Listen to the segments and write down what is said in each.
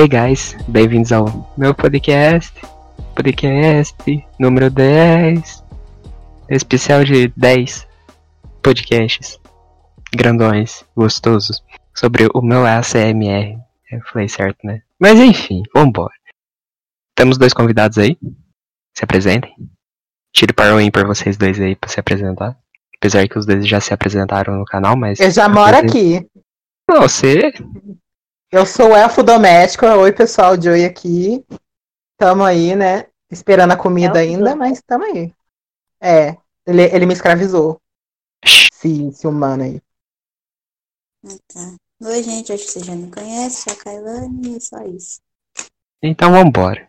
Hey guys, bem-vindos ao meu podcast. Podcast número 10. Especial de 10 podcasts grandões, gostosos, sobre o meu ACMR. Eu falei certo, né? Mas enfim, vambora. Temos dois convidados aí. Se apresentem. Tire para o ímpar vocês dois aí pra se apresentar. Apesar que os dois já se apresentaram no canal, mas. Eu já moro aqui. Não, você. Eu sou o elfo doméstico. Oi, pessoal, Joey aqui. Tamo aí, né? Esperando a comida Elfo ainda, mas tamo aí. É, ele, ele me escravizou. Esse, esse humano aí. Tá. Oi, gente, acho que você já me conhece, sou a Kailane e é só isso. Então vambora.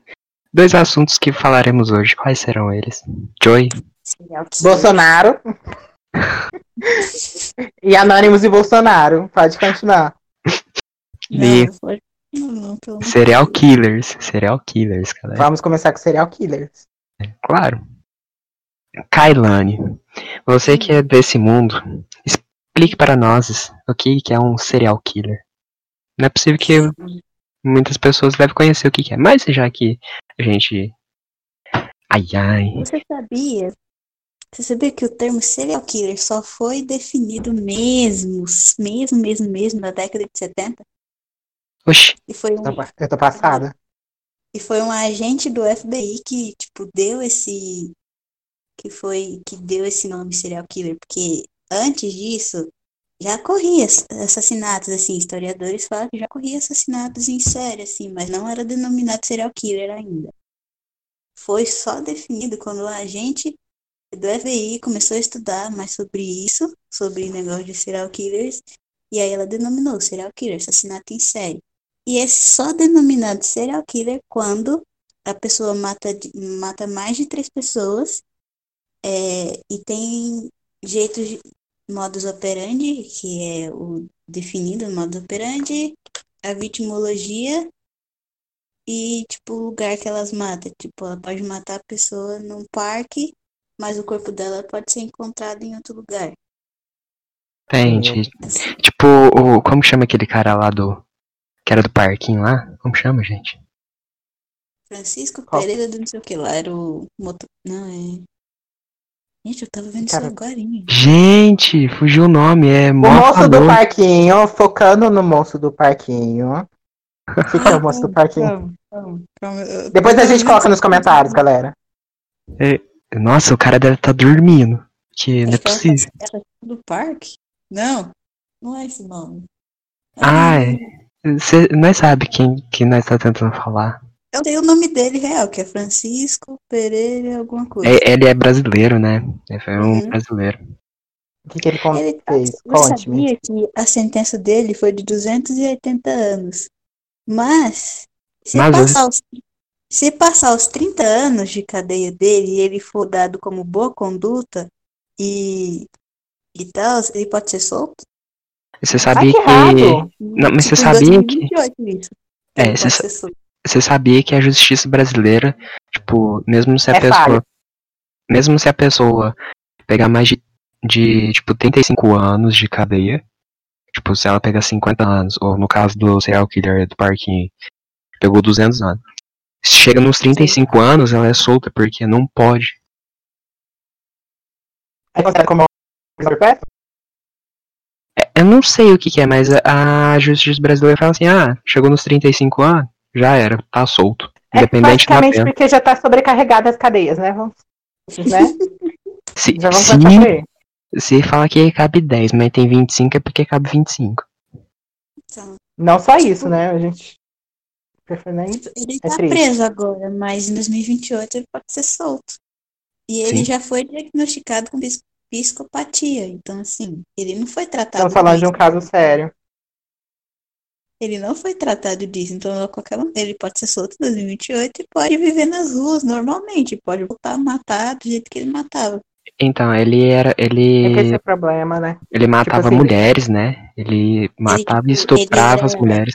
Dois assuntos que falaremos hoje. Quais serão eles? Joy. Bolsonaro. e Anônimos e Bolsonaro. Pode continuar. E Não, não, de serial killers. Serial killers, galera. Vamos começar com serial killers. Claro. Kailane, você que é desse mundo, explique para nós o que que é um serial killer. Não é possível que muitas pessoas devem conhecer o que que é, mas já que a gente. Ai ai. Você sabia? Você sabia que o termo serial killer só foi definido mesmo, mesmo, mesmo, mesmo na década de 70? Oxi, E foi um, Eu tô passada. e foi um agente do FBI que, tipo, deu esse que foi que deu esse nome serial killer, porque antes disso já corria ass- assassinatos assim, historiadores falam que já corria assassinatos em série assim, mas não era denominado serial killer ainda. Foi só definido quando o agente do FBI começou a estudar mais sobre isso, sobre negócio de serial killers, e aí ela denominou serial killer, assassinato em série. E é só denominado serial killer quando a pessoa mata, mata mais de três pessoas é, e tem jeitos de modus operandi, que é o definido modus operandi, a vitimologia e tipo o lugar que elas matam. Tipo, ela pode matar a pessoa num parque, mas o corpo dela pode ser encontrado em outro lugar. Entende? Assim, Tipo, o, como chama aquele cara lá do. Que era do parquinho lá? Como chama, gente? Francisco Qual? Pereira do não sei o que lá, era o moto... Não, é... Gente, eu tava vendo Cara, isso agora, hein? Gente, fugiu o nome, é O mó moço do parquinho, focando no moço do parquinho. O que, é o moço do parquinho? Calma, calma, calma. eu- Depois a gente coloca nos comentários, galera. Nossa, o cara deve estar dormindo. Que não é possível. tá- tá do parque? Não, não é esse nome. Ah, é. Cê, nós sabe quem que nós tá tentando falar. Eu sei o nome dele real, que é Francisco Pereira alguma coisa. É- ele é brasileiro, né? Ele foi um Uhum. brasileiro. O que, que ele Ele, fez? você Conte-me. sabia que a sentença dele foi de 280 anos. Mas, se Mas passar, os, se passar os 30 anos de cadeia dele e ele for dado como boa conduta e, e tal, ele pode ser solto? Você Ah, sabia que que. errado. Não, mas você sabia que. 2028 isso. É, você sa-. Você sabia que a justiça brasileira, tipo, mesmo se a É pessoa. falha. Mesmo se a pessoa pegar mais de, de, tipo, 35 anos de cadeia, tipo, se ela pegar 50 anos, ou no caso do serial killer do parquinho, pegou 200 anos. Se chega nos 35 anos, ela é solta, porque não pode. É considerado como prisão perpétua? É, Eu não sei o que, que é, mas a, a justiça brasileira fala assim, ah, chegou nos 35 anos, já era, tá solto. É Independente da basicamente pena. porque já tá sobrecarregada as cadeias, né? Vamos, né? Se, Já vamos se, se fala que cabe 10, mas tem 25 é porque cabe 25. Então, Não só isso, né? A gente. ele É tá triste. preso agora, mas em 2028 ele pode ser solto. E ele Sim. já foi diagnosticado com psicopatia. Então, assim, ele não foi tratado Estamos falando de um caso sério. Ele não foi tratado disso. Então, a qualquer momento, ele pode ser solto em 2028 e pode viver nas ruas normalmente. Pode voltar a matar do jeito que ele matava. Então, ele era. É que esse é Ele, o problema, né? ele matava assim, mulheres, né? Ele matava e tipo, ele estuprava era- as mulheres.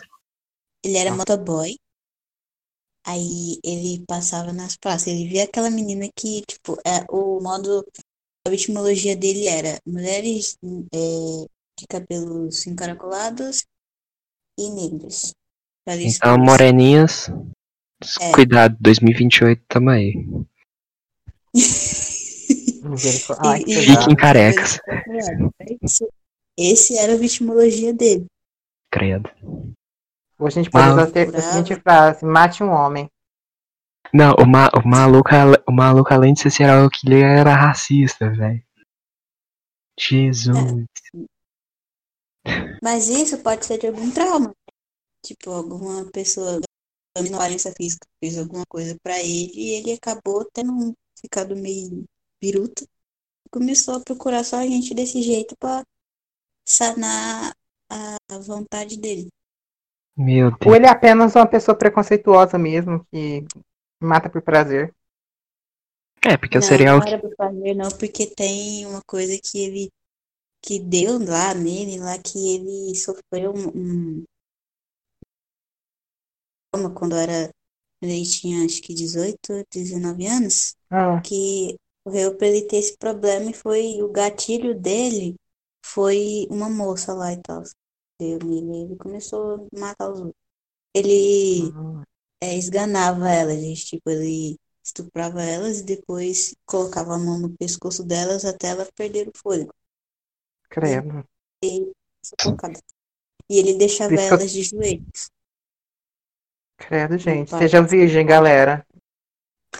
Ele era motoboy. Aí ele passava nas praças. Ele via aquela menina que, tipo, é, o modo. A etimologia dele era mulheres é, de cabelos encaracolados e negras. Então, moreninhas, É. cuidado, 2028 tamo aí. Ai, E- e-. Fiquem carecas. Esse, esse era a vitimologia dele. Credo. Hoje a gente pode usar a seguinte frase: mate um homem. Não, o, ma o, maluco, o maluco, além de ser serial killer, era racista, velho. Jesus. Mas isso pode ser de algum trauma. Tipo, alguma pessoa com violência física fez alguma coisa pra ele e ele acabou tendo um- ficado meio biruta. Começou a procurar só a gente desse jeito pra sanar a vontade dele. Meu Deus. Ou ele é apenas uma pessoa preconceituosa mesmo, que mata por prazer. É, porque o não, serial não era pra fazer, não, porque tem uma coisa que ele que deu lá nele, lá que ele sofreu um, um quando era ele tinha acho que 18, 19 anos, Ah, que ocorreu pra ele ter esse problema e foi o gatilho dele foi uma moça lá e tal. Deu ele começou a matar os outros. Ele hum, é, esganava elas, gente. Tipo, ele estuprava elas e depois colocava a mão no pescoço delas até elas perderem o fôlego. credo. E, e ele deixava Pesco- elas de joelhos. Credo, gente. pai. Seja virgem, galera.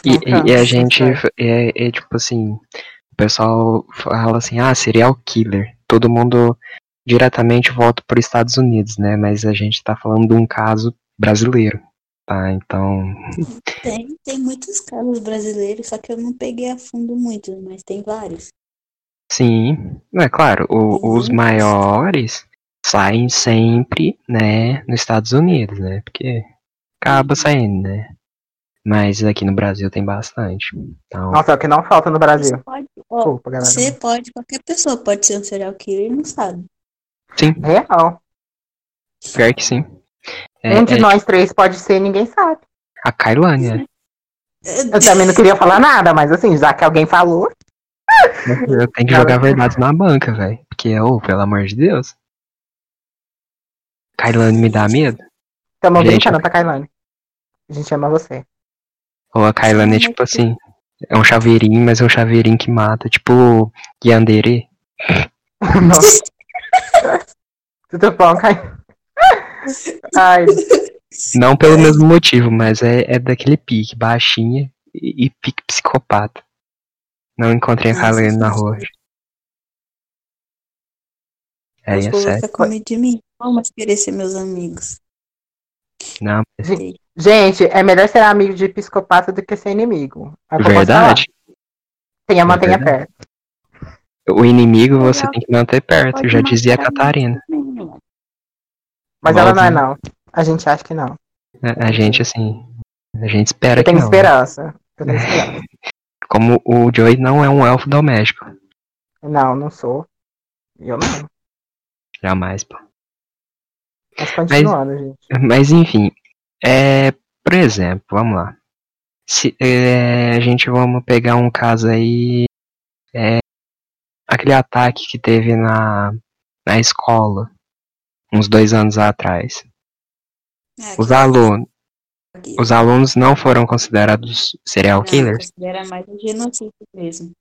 E, e- e a gente isso. é, é tipo assim, o pessoal fala assim, ah, serial killer. Todo mundo diretamente volta para os Estados Unidos, né? Mas a gente tá falando de um caso brasileiro, tá? Então, Tem, tem muitos casos brasileiros, só que eu não peguei a fundo muito, mas tem vários. sim, é claro, o- os maiores saem sempre, né, nos Estados Unidos, né? Porque acaba saindo, né? Mas aqui no Brasil tem bastante. Então, Nossa, é o que não falta no Brasil. Você pode, ó, Desculpa, galera. você pode, qualquer pessoa pode ser um serial killer e não sabe. sim, Real. pior que sim. É, um de é nós três pode ser ninguém sabe. a Kailane, né? Eu também não queria falar nada, mas assim, já que alguém falou. Eu tenho que jogar verdades na banca, velho. Porque, ô, pelo amor de Deus. Kailane me dá medo? Tamo Gente, brincando, tá, Kailane? A gente ama você. Ou a Kailane é tipo assim. É um chaveirinho, mas é um chaveirinho que mata. Tipo Yandere. Nossa. Tudo bom, Kailane? Ai, Não pelo mesmo motivo, mas é, é daquele pique, baixinha e, e pique psicopata. Não encontrei a Kailane na rua. É, é sério. ficam com medo de mim. Vamos querer ser meus amigos. Não, mas gente, é melhor ser amigo de psicopata do que ser inimigo. É verdade. Tenha, É mantenha verdade. perto. O inimigo você tem que manter perto, já dizia a Catarina. mesmo. Mas ela não é, não. A gente acha que não. A, a gente, assim. A gente espera Eu que não. esperança. Eu tenho esperança. Como o Joey não é um elfo doméstico. Não, não sou. Eu não. Jamais, pô. Mas continuando, gente. Mas enfim, é, por exemplo, vamos lá. Se é, a gente vamos pegar um caso aí, é, aquele ataque que teve na, na escola, uns dois anos atrás. Ah, Os alunos, os alunos não foram considerados serial não, killers? considera mais um genocídio mesmo.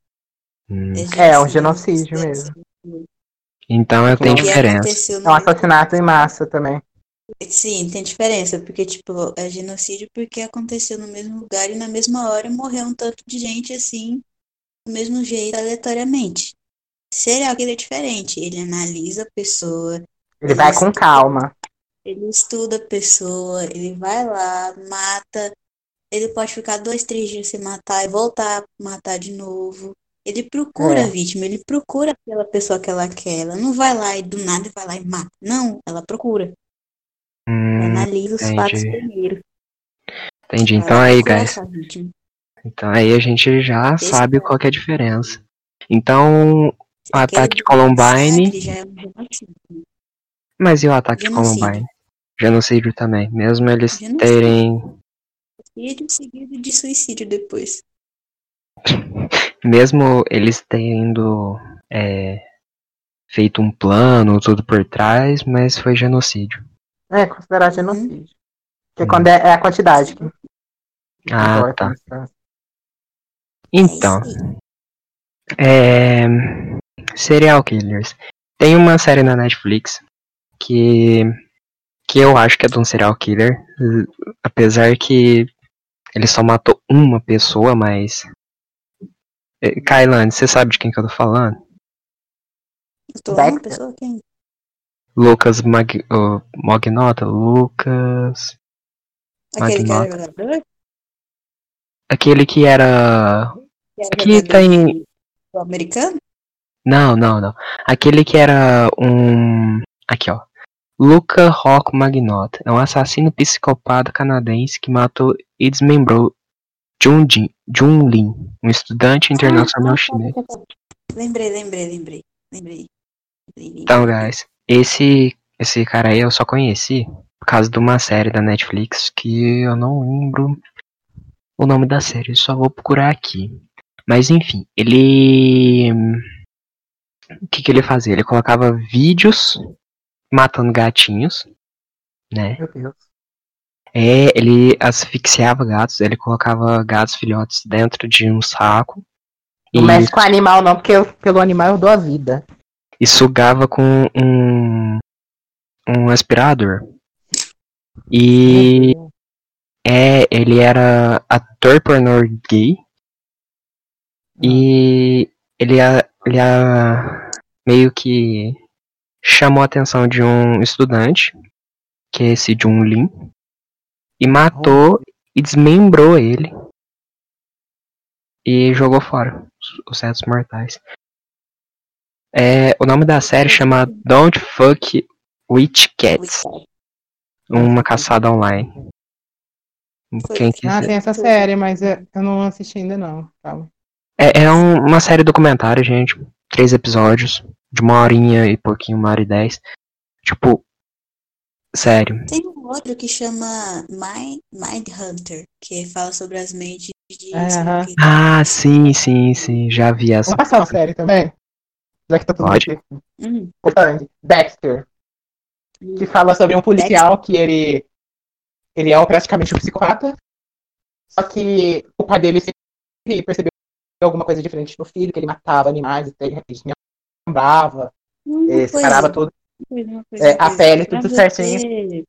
Hum, É, um genocídio mesmo. então eu tenho Que diferença. É um assassinato em massa também. Sim, tem diferença, porque, tipo, é genocídio porque aconteceu no mesmo lugar e na mesma hora morreu um tanto de gente assim, do mesmo jeito, aleatoriamente. Serial killer é diferente, ele analisa a pessoa, Ele vai com calma. ele estuda a pessoa, ele vai lá, mata, ele pode ficar dois, três dias sem matar e voltar a matar de novo. Ele procura É. a vítima, ele procura aquela pessoa que ela quer. Ela não vai lá e do nada vai lá e mata. Não, ela procura. Hum, Analisa os entendi. fatos primeiro. entendi. Ela Então aí, guys. Então aí a gente já Esse sabe é. qual é a diferença. Então, o ataque de Columbine. já é um. Mas e o ataque. Columbine? Genocídio também. Mesmo eles Genocídio. terem. Genocídio seguido de suicídio depois. Mesmo eles tendo é, feito um plano, tudo por trás, mas foi genocídio. É, considerado Uhum. genocídio. Que é quando é, é a quantidade. que Ah, importa, tá. né? Então, É é... Serial Killers. Tem uma série na Netflix que que eu acho que é de um serial killer, apesar que ele só matou uma pessoa, mas Eh, Kailane, você sabe de quem que eu tô falando? Eu tô uma pessoa quem? Lucas Mag... oh, Magnota? Lucas... Aquele que era Magnota. jogador? Aquele que era... Que tem- do americano? Não, não, não. Aquele que era um... Aqui, ó. Luca Rock Magnota. É um assassino psicopata canadense que matou e desmembrou Jun, Jin, Jun Lin, um estudante internacional chinês. Lembrei, lembrei, lembrei. Lembrei. Lembrei. Então, guys, esse, esse cara aí eu só conheci por causa de uma série da Netflix que eu não lembro o nome da série, só vou procurar aqui. Mas enfim, ele. O que, que ele fazia? Ele colocava vídeos matando gatinhos, né? Meu Deus. É, ele asfixiava gatos, ele colocava gatos filhotes dentro de um saco e, Não mexe com animal, não, porque eu- pelo animal eu dou a vida. e sugava com um, um aspirador. E é, ele era ator pornô gay e ele, a- ele a- meio que chamou a atenção de um estudante, que é esse Jun Lin, e matou e desmembrou ele e jogou fora os- os restos mortais. É, o nome da série chama Don't Fuck With Cats, uma caçada online. Quem Ah, quiser. tem essa série, mas eu eu não assisti ainda não. Calma. É, é um- uma série documentária, gente. Três episódios, de uma horinha e pouquinho, uma hora e dez. Tipo, sério. Tem um outro que chama Mind, Mind Hunter, que fala sobre as mentes de killer. Ah, sim, sim, sim. Já vi essa. Vamos passar uma série também? Já que tá tudo Pode. aqui. Hum. Dexter. Que fala sobre um policial que ele. Ele é praticamente um psicopata. Só que o pai dele sempre percebeu alguma coisa diferente no filho, que ele matava animais, ele lembrava, uma eh, coisa, separava tudo. É, a pele, Pra tudo você- certinho.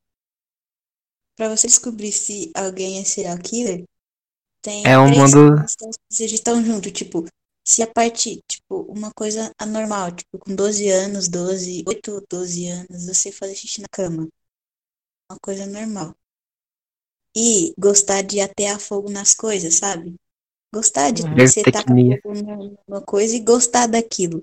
Pra você descobrir se alguém é serial killer, tem É um mundo- vocês estão junto, tipo, se a partir, tipo, uma coisa anormal, tipo, com 12 anos, 12, 8 ou 12 anos, você fazer xixi na cama. Uma coisa normal. E gostar de atear fogo nas coisas, sabe? Gostar de Uhum. você tacar fogo numa coisa e gostar daquilo.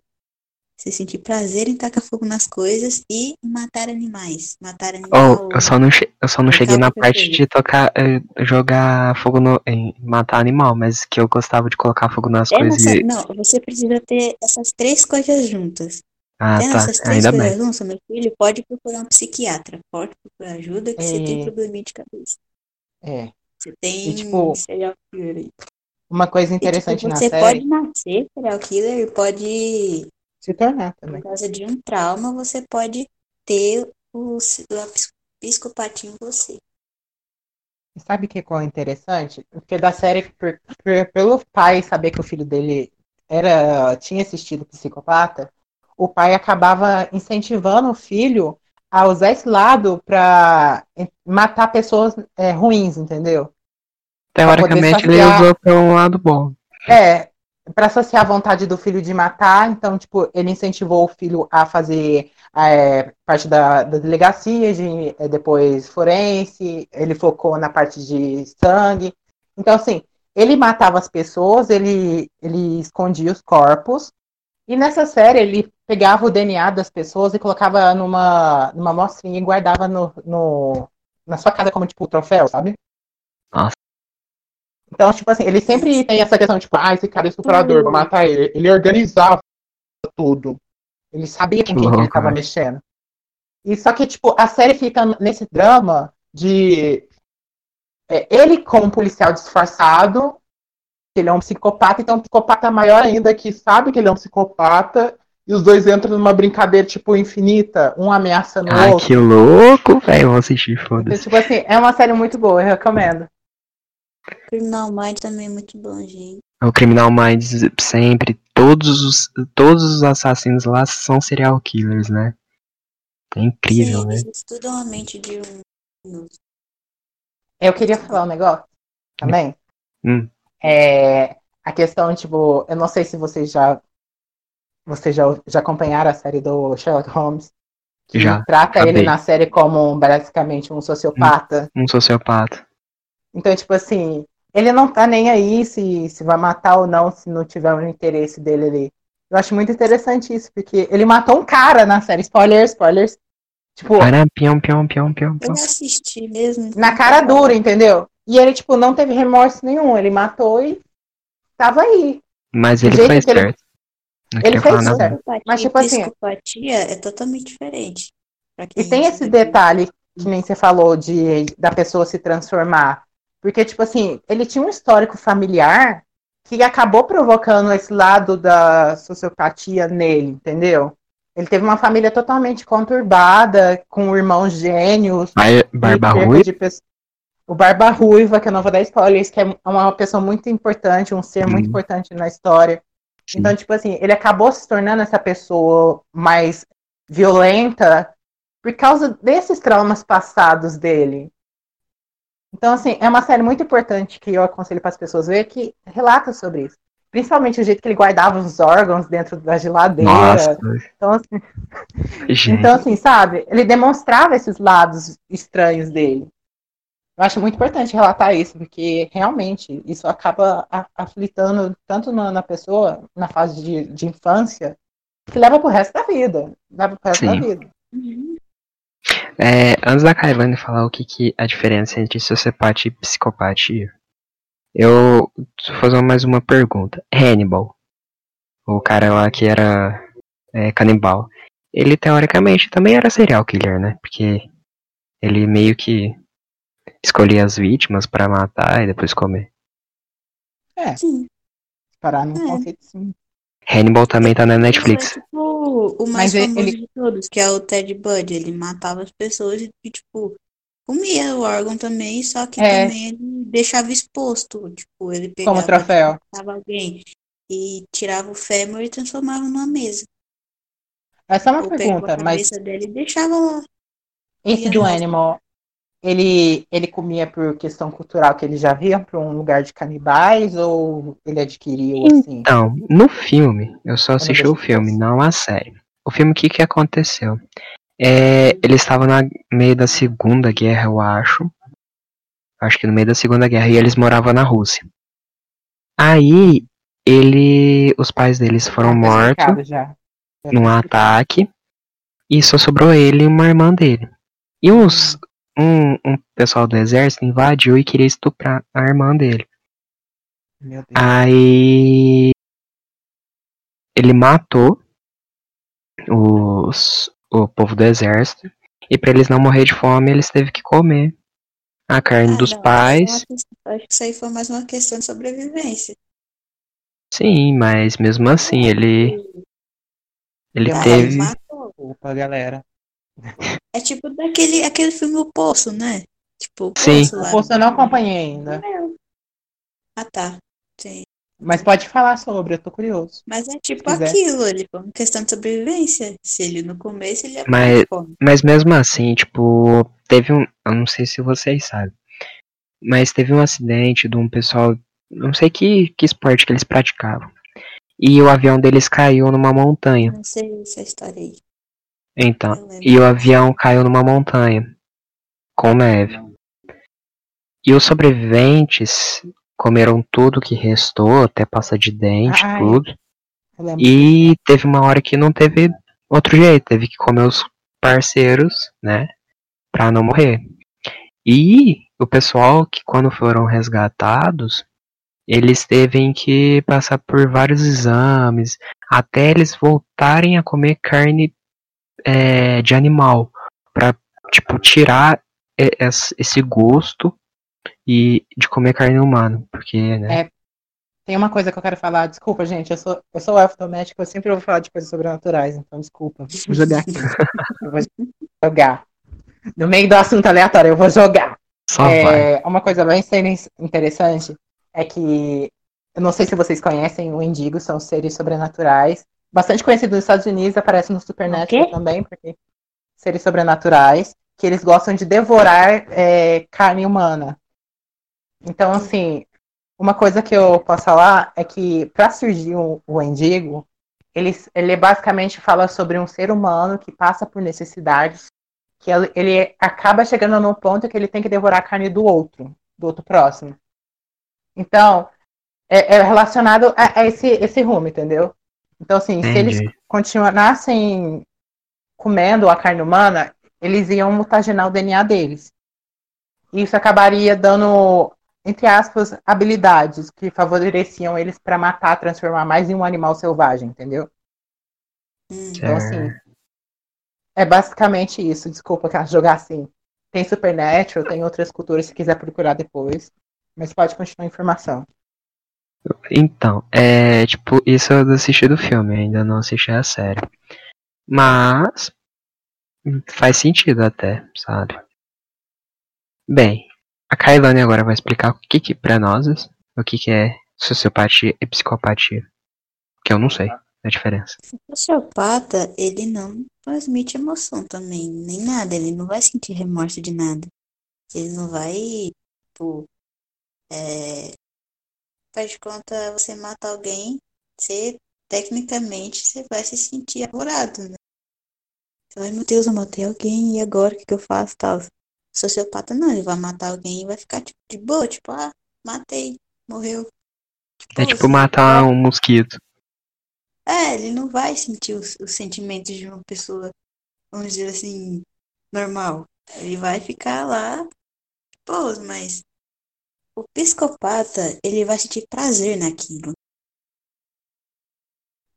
Você sentir prazer em tacar fogo nas coisas e matar animais. Matar animal. Oh, eu só não, che- eu só não cheguei na parte de tocar, eh, jogar fogo no. em matar animal, mas que eu gostava de colocar fogo nas Tendo coisas e. Não, você precisa ter essas três coisas juntas. Ah, Tendo tá. essas três Ainda coisas bem. juntas, meu filho, pode procurar um psiquiatra. Pode procurar ajuda que você tem É. probleminha de cabeça. É. Você tem E, tipo, serial killer aí. Uma coisa E, tipo, interessante na você série. pode nascer serial killer e pode, Se tornar também. por causa de um trauma, você pode ter o, a pis- psicopatia em você. E Sabe o que qual é interessante? Porque da série, por- por- pelo pai saber que o filho dele era tinha assistido psicopata, o pai acabava incentivando o filho a usar esse lado pra eh, matar pessoas eh, ruins, entendeu? Teoricamente ele usou um lado bom. É, para saciar a vontade do filho de matar, então, tipo, ele incentivou o filho a fazer é, parte da, da delegacia, de é, depois forense, ele focou na parte de sangue. Então, assim, ele matava as pessoas, ele, ele escondia os corpos, e nessa série ele pegava o DNA das pessoas e colocava numa, numa amostrinha e guardava no, no, na sua casa como, tipo, troféu, sabe? Então, tipo assim, ele sempre tem essa questão, tipo, ah, esse cara é estuprador, vou matar ele. Ele organizava tudo. Ele sabia com quem que ele tava velho. mexendo. E só que, tipo, a série fica nesse drama de é, ele como policial disfarçado, que ele é um psicopata, então é um psicopata maior ainda que sabe que ele é um psicopata e os dois entram numa brincadeira, tipo, infinita, um ameaçando o Ai, outro. que louco, velho. Vou assistir, Então, foda-se. tipo assim, é uma série muito boa, eu recomendo. Criminal Mind também é muito bom, gente. O Criminal Minds sempre, todos os, todos os assassinos lá são serial killers, né? É incrível, Sim, né? eles estudam a mente de um. Eu queria falar um negócio também. Hum. É, a questão, tipo, eu não sei se vocês já vocês já, já acompanharam a série do Sherlock Holmes. Que Já, trata acabei. ele na série como basicamente um sociopata. Um sociopata. Então, tipo assim, ele não tá nem aí se, se vai matar ou não, se não tiver o interesse dele ali. Eu acho muito interessante isso, porque ele matou um cara na série. Spoilers, spoilers. Tipo, pião, pião, pião, pião, Eu assisti mesmo. na cara dura, entendeu? E ele, tipo, não teve remorso nenhum. Ele matou e tava aí. Mas ele fez ele- certo. Ele queria fez certo. Psicopatia, Mas, tipo assim, psicopatia é totalmente diferente. E tem esse detalhe que nem você falou de da pessoa se transformar. Porque, tipo assim, ele tinha um histórico familiar que acabou provocando esse lado da sociopatia nele, entendeu? Ele teve uma família totalmente conturbada, com irmãos gênios. Bar- e Barba Ruiva? de pe- O Barba Ruiva, que eu não vou dar spoilers, que é uma pessoa muito importante, um ser muito Hum. importante na história. Sim. Então, tipo assim, ele acabou se tornando essa pessoa mais violenta por causa desses traumas passados dele. Então, assim, é uma série muito importante que eu aconselho para as pessoas ver que relata sobre isso. Principalmente o jeito que ele guardava os órgãos dentro da geladeira. Nossa, Então, assim, gente. então, assim, sabe? Ele demonstrava esses lados estranhos dele. Eu acho muito importante relatar isso, porque realmente isso acaba aflitando tanto na, na pessoa, na fase de, de infância, que leva pro resto da vida. Leva pro resto Sim. da vida. É, antes da Caivane falar o que, que a diferença entre sociopatia e psicopatia, eu vou fazer mais uma pergunta. Hannibal, o cara lá que era é, canibal, ele teoricamente também era serial killer, né? Porque ele meio que escolhia as vítimas pra matar e depois comer. Sim. Parar no É. conceito sim. Hannibal também tá na Netflix. É, tipo, o mais Mas ele- famoso ele- de todos, que é o Ted Bundy. Ele matava as pessoas e, tipo, comia o órgão também, só que É. também ele deixava exposto. Tipo, ele pegava, Como troféu. matava alguém e tirava o fêmur e transformava numa mesa. Essa é uma Ou pergunta, a mas dele e deixava lá. esse do Animal, ele, ele comia por questão cultural que ele já via para um lugar de canibais ou ele adquiriu assim? Então, no filme, eu só assisti o filme, não a série. O filme, o que que aconteceu? É, ele estava no meio da Segunda Guerra, eu acho. Acho que no meio da Segunda Guerra, e eles moravam na Rússia. Aí, ele, os pais deles foram Tá mortos já. Num tá ataque, e só sobrou ele e uma irmã dele. E uns, um, um pessoal do exército invadiu e queria estuprar a irmã dele. Meu Deus. Aí ele matou os, o povo do exército e para eles não morrer de fome eles teve que comer a carne Ah, dos não, pais. é Acho que isso aí foi mais uma questão de sobrevivência. Sim, mas mesmo assim ele ele Ah, teve matou. Desculpa, galera. É tipo daquele aquele filme O Poço, né? Tipo, o Sim. Poço O lá. posto eu não acompanhei ainda. Ah, tá. Sim. Mas pode falar sobre, eu tô curioso. Mas é tipo aquilo, ele foi uma questão de sobrevivência. Se ele não comesse, ele ia Mas-. Mas mesmo assim, tipo, teve um. Eu não sei se vocês sabem. Mas teve um acidente de um pessoal. Não sei que, que esporte que eles praticavam. E o avião deles caiu numa montanha. Não sei essa história aí. Então. E o avião caiu numa montanha. Com neve. E os sobreviventes comeram tudo que restou, até pasta de dente, Ai. tudo. E teve uma hora que não teve outro jeito, teve que comer os parceiros, né? Pra não morrer. E o pessoal que quando foram resgatados, eles teve que passar por vários exames até eles voltarem a comer carne é, de animal. Pra, tipo, tirar es- esse gosto e de comer carne humana. Porque, né? É, tem uma coisa que eu quero falar. Desculpa, gente. Eu sou, eu sou elfo doméstico, eu sempre vou falar de coisas sobrenaturais, então desculpa. Vou jogar aqui. eu vou jogar. No meio do assunto aleatório, eu vou jogar. Só É, vai. uma coisa bem interessante é que eu não sei se vocês conhecem o Indigo, são seres sobrenaturais. Bastante conhecido nos Estados Unidos, aparece no Supernatural também, porque seres sobrenaturais, que eles gostam de devorar é, carne humana. Então, assim, uma coisa que eu posso falar é que para surgir o, o Endigo, ele, ele basicamente fala sobre um ser humano que passa por necessidades, que ele, ele acaba chegando num ponto que ele tem que devorar a carne do outro, do outro próximo. Então, é, é relacionado a, a esse, esse rumo, entendeu? Então, assim, se eles Entendi. continuassem comendo a carne humana, eles iam mutagenar o DNA deles. E isso acabaria dando, entre aspas, habilidades que favoreciam eles para matar, transformar mais em um animal selvagem, entendeu? Hum. Então, assim, é basicamente isso. Desculpa jogar assim. Tem Supernatural, tem outras culturas se quiser procurar depois. Mas pode continuar a informação. Então, é tipo, isso eu assisti do filme, ainda não assisti a série. Mas faz sentido até, sabe? Bem, a Kailane agora vai explicar o que que pra nós, o que que é sociopatia e psicopatia. Que eu não sei a diferença. O sociopata, ele não transmite emoção também, nem nada. Ele não vai sentir remorso de nada. Ele não vai, tipo, é... Faz de conta, você mata alguém, você, tecnicamente, você vai se sentir apavorado, né? Você vai, meu Deus, eu matei alguém, e agora o que que eu faço, tal? Sociopata não, ele vai matar alguém e vai ficar, tipo, de boa, tipo, ah, matei, morreu. É tipo você matar vai- um mosquito. É, ele não vai sentir os, os sentimentos de uma pessoa, vamos dizer assim, normal. Ele vai ficar lá, pô, mas o psicopata, ele vai sentir prazer naquilo.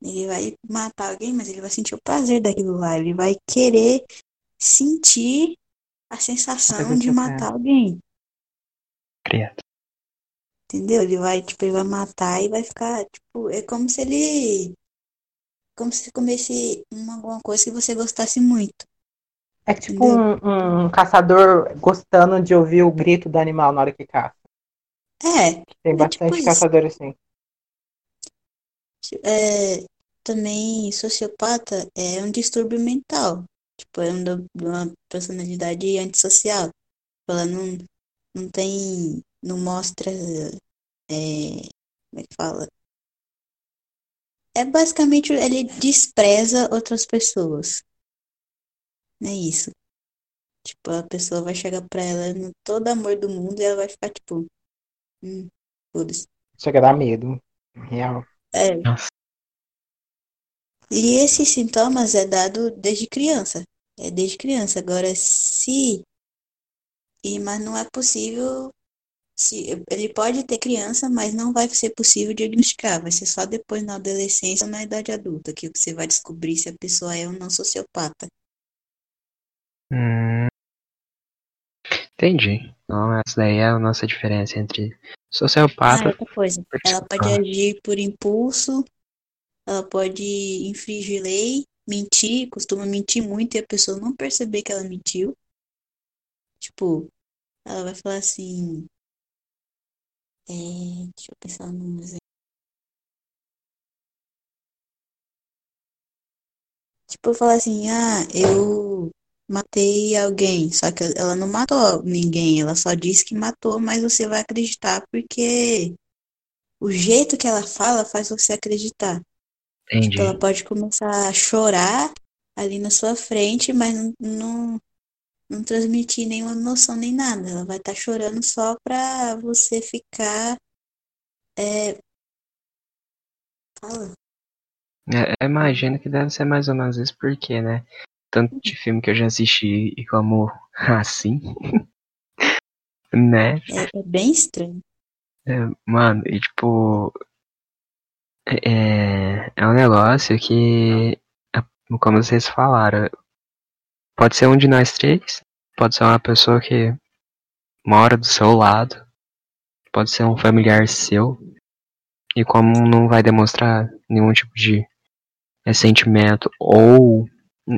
Ele vai matar alguém, mas ele vai sentir o prazer daquilo lá. Ele vai querer sentir a sensação de matar alguém. Criado. Entendeu? Ele vai, tipo, ele vai matar e vai ficar, tipo, é como se ele. Como se comesse uma, alguma coisa que você gostasse muito. É tipo um, um caçador gostando de ouvir o grito do animal na hora que caça. É, Tem É bastante tipo isso. caçador assim. é, também sociopata é um distúrbio mental. Tipo, é um uma personalidade antissocial. Ela não, não tem. Não mostra. é, como é que fala? É basicamente ele despreza outras pessoas. É isso. Tipo, a pessoa vai chegar pra ela no todo amor do mundo e ela vai ficar tipo. Hum, foda-se. Chega a dar medo. Real. É. Nossa. E esses sintomas é dado desde criança. É desde criança. Agora, se. E, mas não é possível. Se, ele pode ter criança, mas não vai ser possível diagnosticar. Vai ser só depois na adolescência ou na idade adulta que você vai descobrir se a pessoa é ou não sociopata. Hum. Entendi. Então essa daí é a nossa diferença entre Ah, sociopata outra coisa. Ela pode agir por impulso, ela pode infringir lei, mentir, costuma mentir muito e a pessoa não perceber que ela mentiu. Tipo, ela vai falar assim. É, deixa eu pensar num exemplo. Tipo, falar assim, ah, eu matei alguém, só que ela não matou ninguém, ela só disse que matou, mas você vai acreditar porque o jeito que ela fala faz você acreditar. entendi. Tipo, ela pode começar a chorar ali na sua frente, mas não, não, não transmitir nenhuma emoção nem nada. Ela vai estar chorando só pra você ficar. É... Fala. É, imagino que deve ser mais ou menos isso, porque, né? Tanto de filme que eu já assisti e como assim, né? É, é bem estranho. Mano, e tipo. É, é um negócio que, como vocês falaram, pode ser um de nós três, pode ser uma pessoa que mora do seu lado, pode ser um familiar seu. E como não vai demonstrar nenhum tipo de é, sentimento ou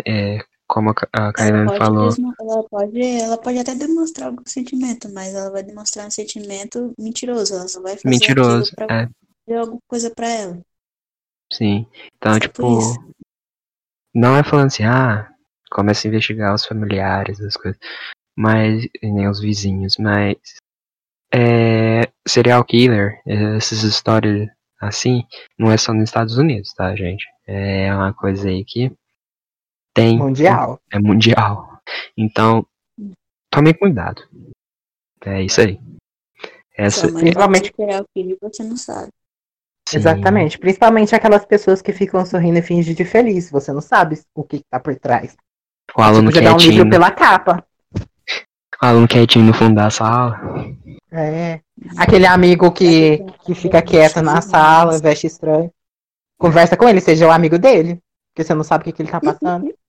é, como a pode, falou, ela pode, ela pode até demonstrar algum sentimento, mas ela vai demonstrar um sentimento mentiroso. Ela só vai fazer mentiroso. pra É, fazer alguma coisa pra ela. sim. Então, Só tipo, isso. não é falando assim, ah, começa a investigar os familiares, as coisas, mas, nem os vizinhos, mas é, serial killer, essas histórias assim, não é só nos Estados Unidos, tá, gente? É uma coisa aí que tem. Mundial. É mundial. Então, tomem cuidado. É isso aí. Essa, Sua mãe Principalmente- ser o filho você não sabe. sim, Exatamente. Principalmente aquelas pessoas que ficam sorrindo e fingem de feliz. Você não sabe o que, que tá por trás. O aluno Você dá um livro quietinho, pela capa. o aluno quietinho no fundo da sala. É. Aquele amigo que, que fica quieto na sala, veste estranho. Conversa com ele, seja o amigo dele. Porque você não sabe o que, que ele tá passando.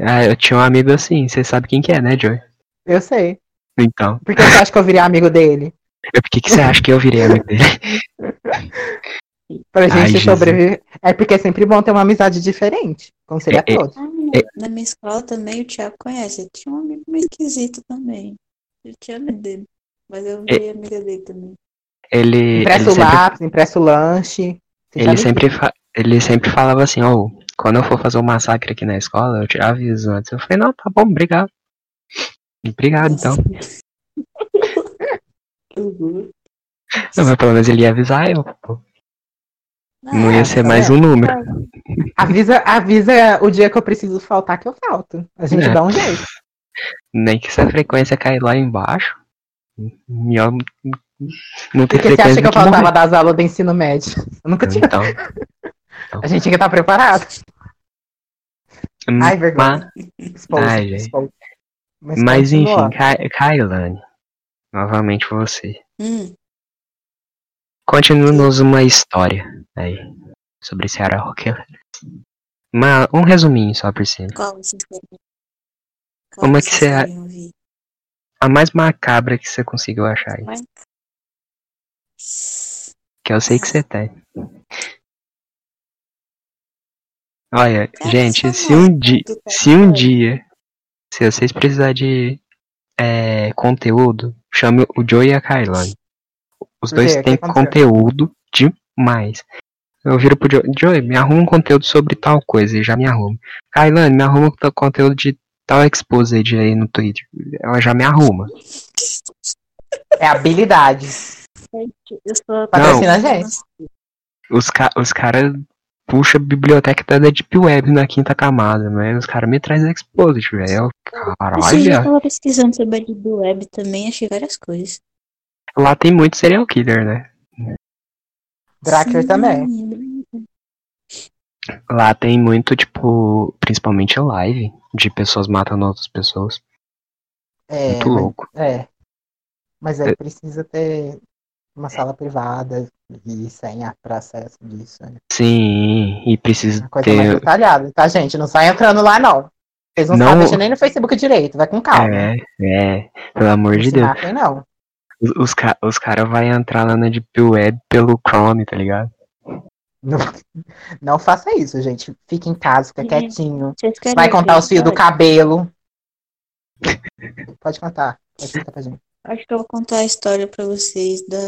Ah, eu tinha um amigo assim, você sabe quem que é, né, Joy? Eu sei. Então, Por que você acha que eu virei amigo dele? é por que que você acha que eu virei amigo dele? Pra Ai, gente Jesus. sobreviver. É porque é sempre bom ter uma amizade diferente. Conselho a É, é. todos. Ah, na minha escola também o Thiago conhece. Eu tinha um amigo meio esquisito também. Eu tinha medo dele. Mas eu virei amiga dele também. Ele, ele Empresta o sempre, lápis, empresta o lanche. Ele sempre, fa- ele sempre falava assim, ó, quando eu for fazer um massacre aqui na escola, eu te aviso antes. Eu falei, não, tá bom, obrigado. Obrigado, então. Uhum. Não, mas pelo menos ele ia avisar eu. Não ia Ah, ser tá mais um número. Avisa, avisa o dia que eu preciso faltar que eu falto. A gente É. dá um jeito. Nem que se a frequência cair lá embaixo. Melhor não ter Porque você acha frequência que eu que morrer. faltava das aulas do ensino médio? Eu nunca tinha. Então, A gente tinha que estar preparado. Ai, vergonha. mas, Expose, Ai, expose. Mas, mas enfim. Ka- Kailane. Novamente você. Hum, Continue-nos uma história aí. Sobre esse serial killer. Uma, um resuminho só por cima. qual é que você- ouvir? A mais macabra que você conseguiu achar aí. Mas- Que eu sei que você tem. Olha, É, gente, se um dia, se um dia, se vocês precisarem de é, conteúdo, chame o Joe e a Kailane. Os dois que têm conteúdo demais. Eu viro pro Joe, Joe, me arruma um conteúdo sobre tal coisa, e já me arruma. Kailane, me arruma um conteúdo de tal exposed aí no Twitter. Ela já me arruma. É habilidade. Eu sou Patrocina a gente. Os, ca os caras puxam a biblioteca da Deep Web na quinta camada, mas os caras me trazem exposed, velho. Eu, Esse dia eu Caralho, tava pesquisando sobre a Deep Web também, achei várias coisas. lá tem muito serial killer, né? Dracker Sim, também. Lá tem muito, tipo, principalmente live de pessoas matando outras pessoas. É, Muito louco. É. Mas aí É. precisa ter uma sala privada e senha para acesso disso. né? Sim, e precisa Uma coisa mais ter. detalhada, tá, gente? Não sai entrando lá, não. Vocês não, Não- sabem mexer nem no Facebook direito, vai com calma. É, é, pelo amor Não de Deus. matem, não. Os, os, ca os caras vão entrar lá na Deep Web pelo Chrome, tá ligado? não. Não faça isso, gente. Fique em casa, fica quietinho. Vai contar os fios do cabelo. Pode contar. Pode contar pra gente. Acho que eu vou contar a história pra vocês da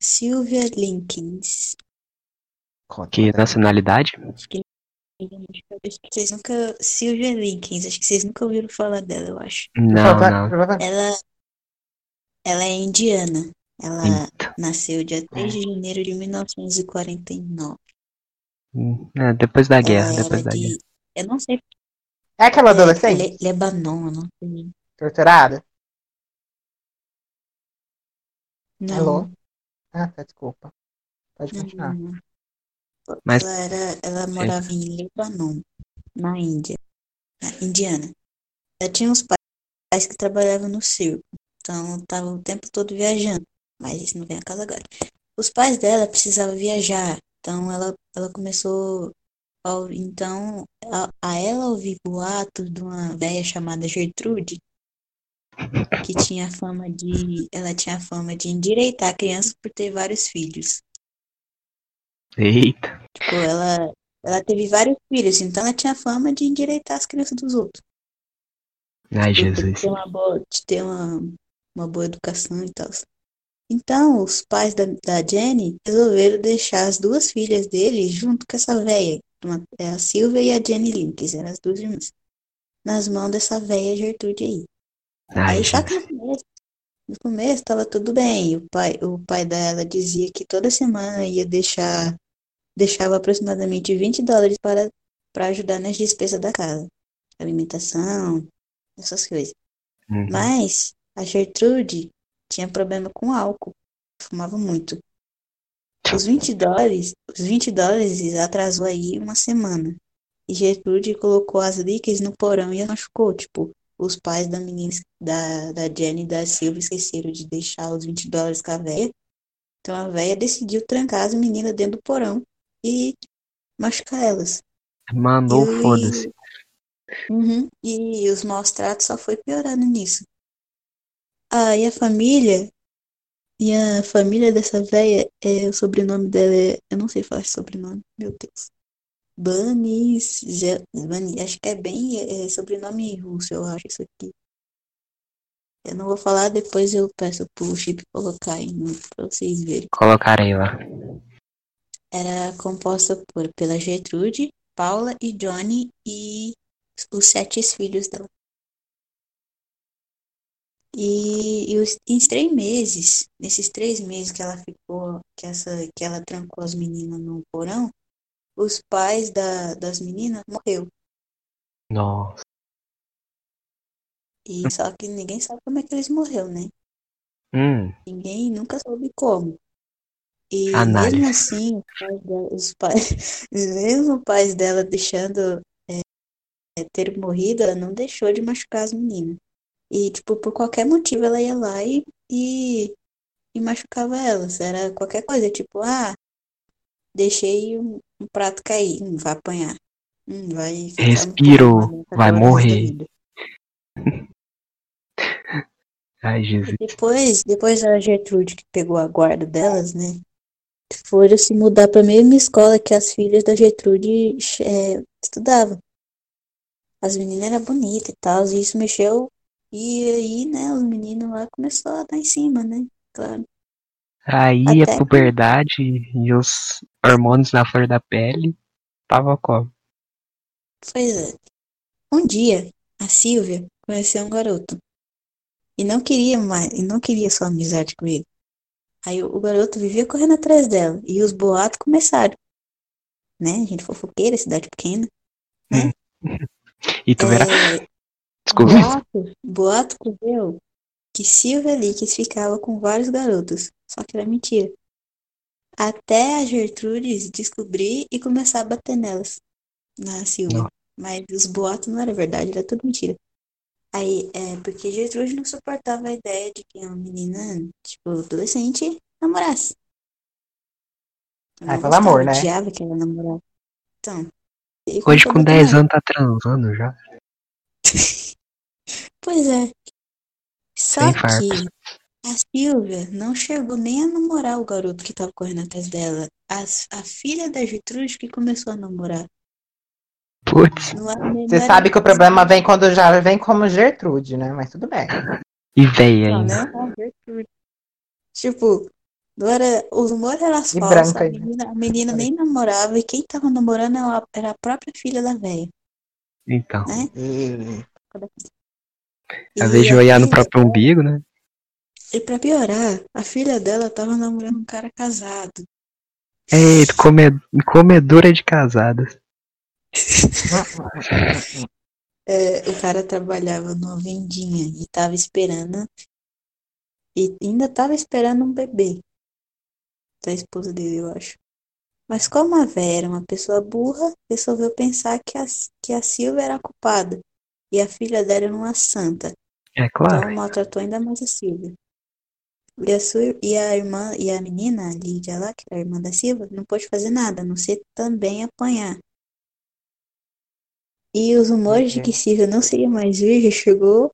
Sylvia Linkins. Que nacionalidade? Acho que acho que vocês nunca. Sylvia Linkins, acho que vocês nunca ouviram falar dela, eu acho. Não, Prova- não. prova- Ela, ela é indiana. Ela Eita. nasceu dia 3 de janeiro de 1949. É, depois da guerra, ela depois da guerra. de. Eu não sei. É aquela adolescente Le- Lebanon, eu não sei. torturada? Não. Alô? Ah, tá, desculpa. Pode continuar. não, não. Mas- Ela era, ela morava em Lebanon, na Índia, na Indiana. Ela tinha uns pais que trabalhavam no circo, então tava o tempo todo viajando. Mas isso não vem a casa agora. Os pais dela precisavam viajar, então ela, ela começou a, ouvir- então a, a ela ouvir boatos de uma velha chamada Gertrude, que tinha fama de, ela tinha fama de endireitar crianças por ter vários filhos. Eita. Tipo, ela, ela teve vários filhos, então ela tinha fama de endireitar as crianças dos outros. Ai, Jesus. De ter uma boa, de ter uma, uma boa educação e tal. Então, os pais da, da Jenny resolveram deixar as duas filhas dele junto com essa véia, uma- é a Silvia e a Jenny que eram as duas irmãs, nas mãos dessa véia Gertrude aí. Aí que no começo, no começo tava tudo bem. O pai, o pai dela dizia que toda semana ia deixar, deixava aproximadamente 20 dólares para, para ajudar nas despesas da casa. Alimentação, essas coisas. Uhum. Mas a Gertrude tinha problema com álcool. Fumava muito. Os 20 dólares, os 20 dólares atrasou aí uma semana. E Gertrude colocou as líquidas no porão e a machucou. Tipo, os pais da menina, da, da Jenny e da Silvia esqueceram de deixar os 20 dólares com a véia. Então a véia decidiu trancar as meninas dentro do porão e machucar elas. Mandou, foda-se. Uhum. E os maus tratos só foi piorando nisso. Ah, e a família, e a família dessa véia, é, o sobrenome dela é, eu não sei falar esse sobrenome, meu Deus. Banis, acho que é bem é, sobrenome russo, eu acho isso aqui. Eu não vou falar, depois eu peço pro Chip colocar aí no, pra vocês verem. Colocarei lá. Era composta por, pela Gertrude, Paula e Johnny e os sete filhos dela. E, e os, em três meses, nesses três meses que ela ficou, que, essa, que ela trancou as meninas no porão, os pais da, das meninas morreu. Nossa. E só que ninguém sabe como é que eles morreram, né? Hum, Ninguém nunca soube como. E Análise. mesmo assim, os pais mesmo os pais dela deixando é, ter morrido, ela não deixou de machucar as meninas. E, tipo, por qualquer motivo ela ia lá e, e, e machucava elas. Era qualquer coisa, tipo, ah, deixei um, um prato cair, hum, vai apanhar. Hum, vai coma até vai morrer. ai, Jesus. Depois, depois a Gertrude que pegou a guarda delas, né? Foram se mudar para a mesma escola que as filhas da Gertrude é, estudavam. As meninas eram bonitas e tal, e isso mexeu. E aí, né, os meninos lá começaram a dar em cima, né? Claro. Aí Até a que- puberdade e os hormônios na flor da pele tava como? Pois é. Um dia, a Silvia conheceu um garoto. E não queria mais, e não queria só amizade com ele. Aí o, o garoto vivia correndo atrás dela. E os boatos começaram. Né? Gente fofoqueira, cidade pequena. E tu verá. É, Desculpa. boato, boato correu que Silvia Líquez ficava com vários garotos. Só que era mentira. Até a Gertrudes descobrir e começar a bater nelas. Na Silvia. Não. Mas os boatos não era verdade, era tudo mentira. Aí, é porque Gertrude não suportava a ideia de que uma menina, tipo, adolescente, namorasse. Ela pelo gostava, amor, né? odiava que ela namorasse. Então. Hoje com bater 10 nela. anos tá transando já. Pois é. Só Sem que farpas. A Silvia não chegou nem a namorar o garoto que tava correndo atrás dela. As- a filha da Gertrude que começou a namorar. Putz. Não era, não Você era- sabe que o problema vem quando já vem como Gertrude, né? Mas tudo bem. E véia Não, ainda. não, a Gertrude. Tipo, não era, os rumores eram E falsos. A menina, a menina nem namorava e quem tava namorando era a- era a própria filha da velha, Então. né? E... Às vezes de a olhar no próprio dela- umbigo, né? E pra piorar, a filha dela tava namorando um cara casado. Come... comedora de casadas. É, o cara trabalhava numa vendinha e tava esperando. E ainda tava esperando um bebê. Da esposa dele, eu acho. Mas como a véia era uma pessoa burra, resolveu pensar que a, que a Silvia era a culpada. E a filha dela era uma santa. É Então claro. maltratou ainda mais a Silvia. E a, sua, e a irmã, e a menina, a Lídia lá, que era a irmã da Silvia, não pôde fazer nada, a não ser também apanhar. E os rumores de que Silvia não seria mais virgem chegou.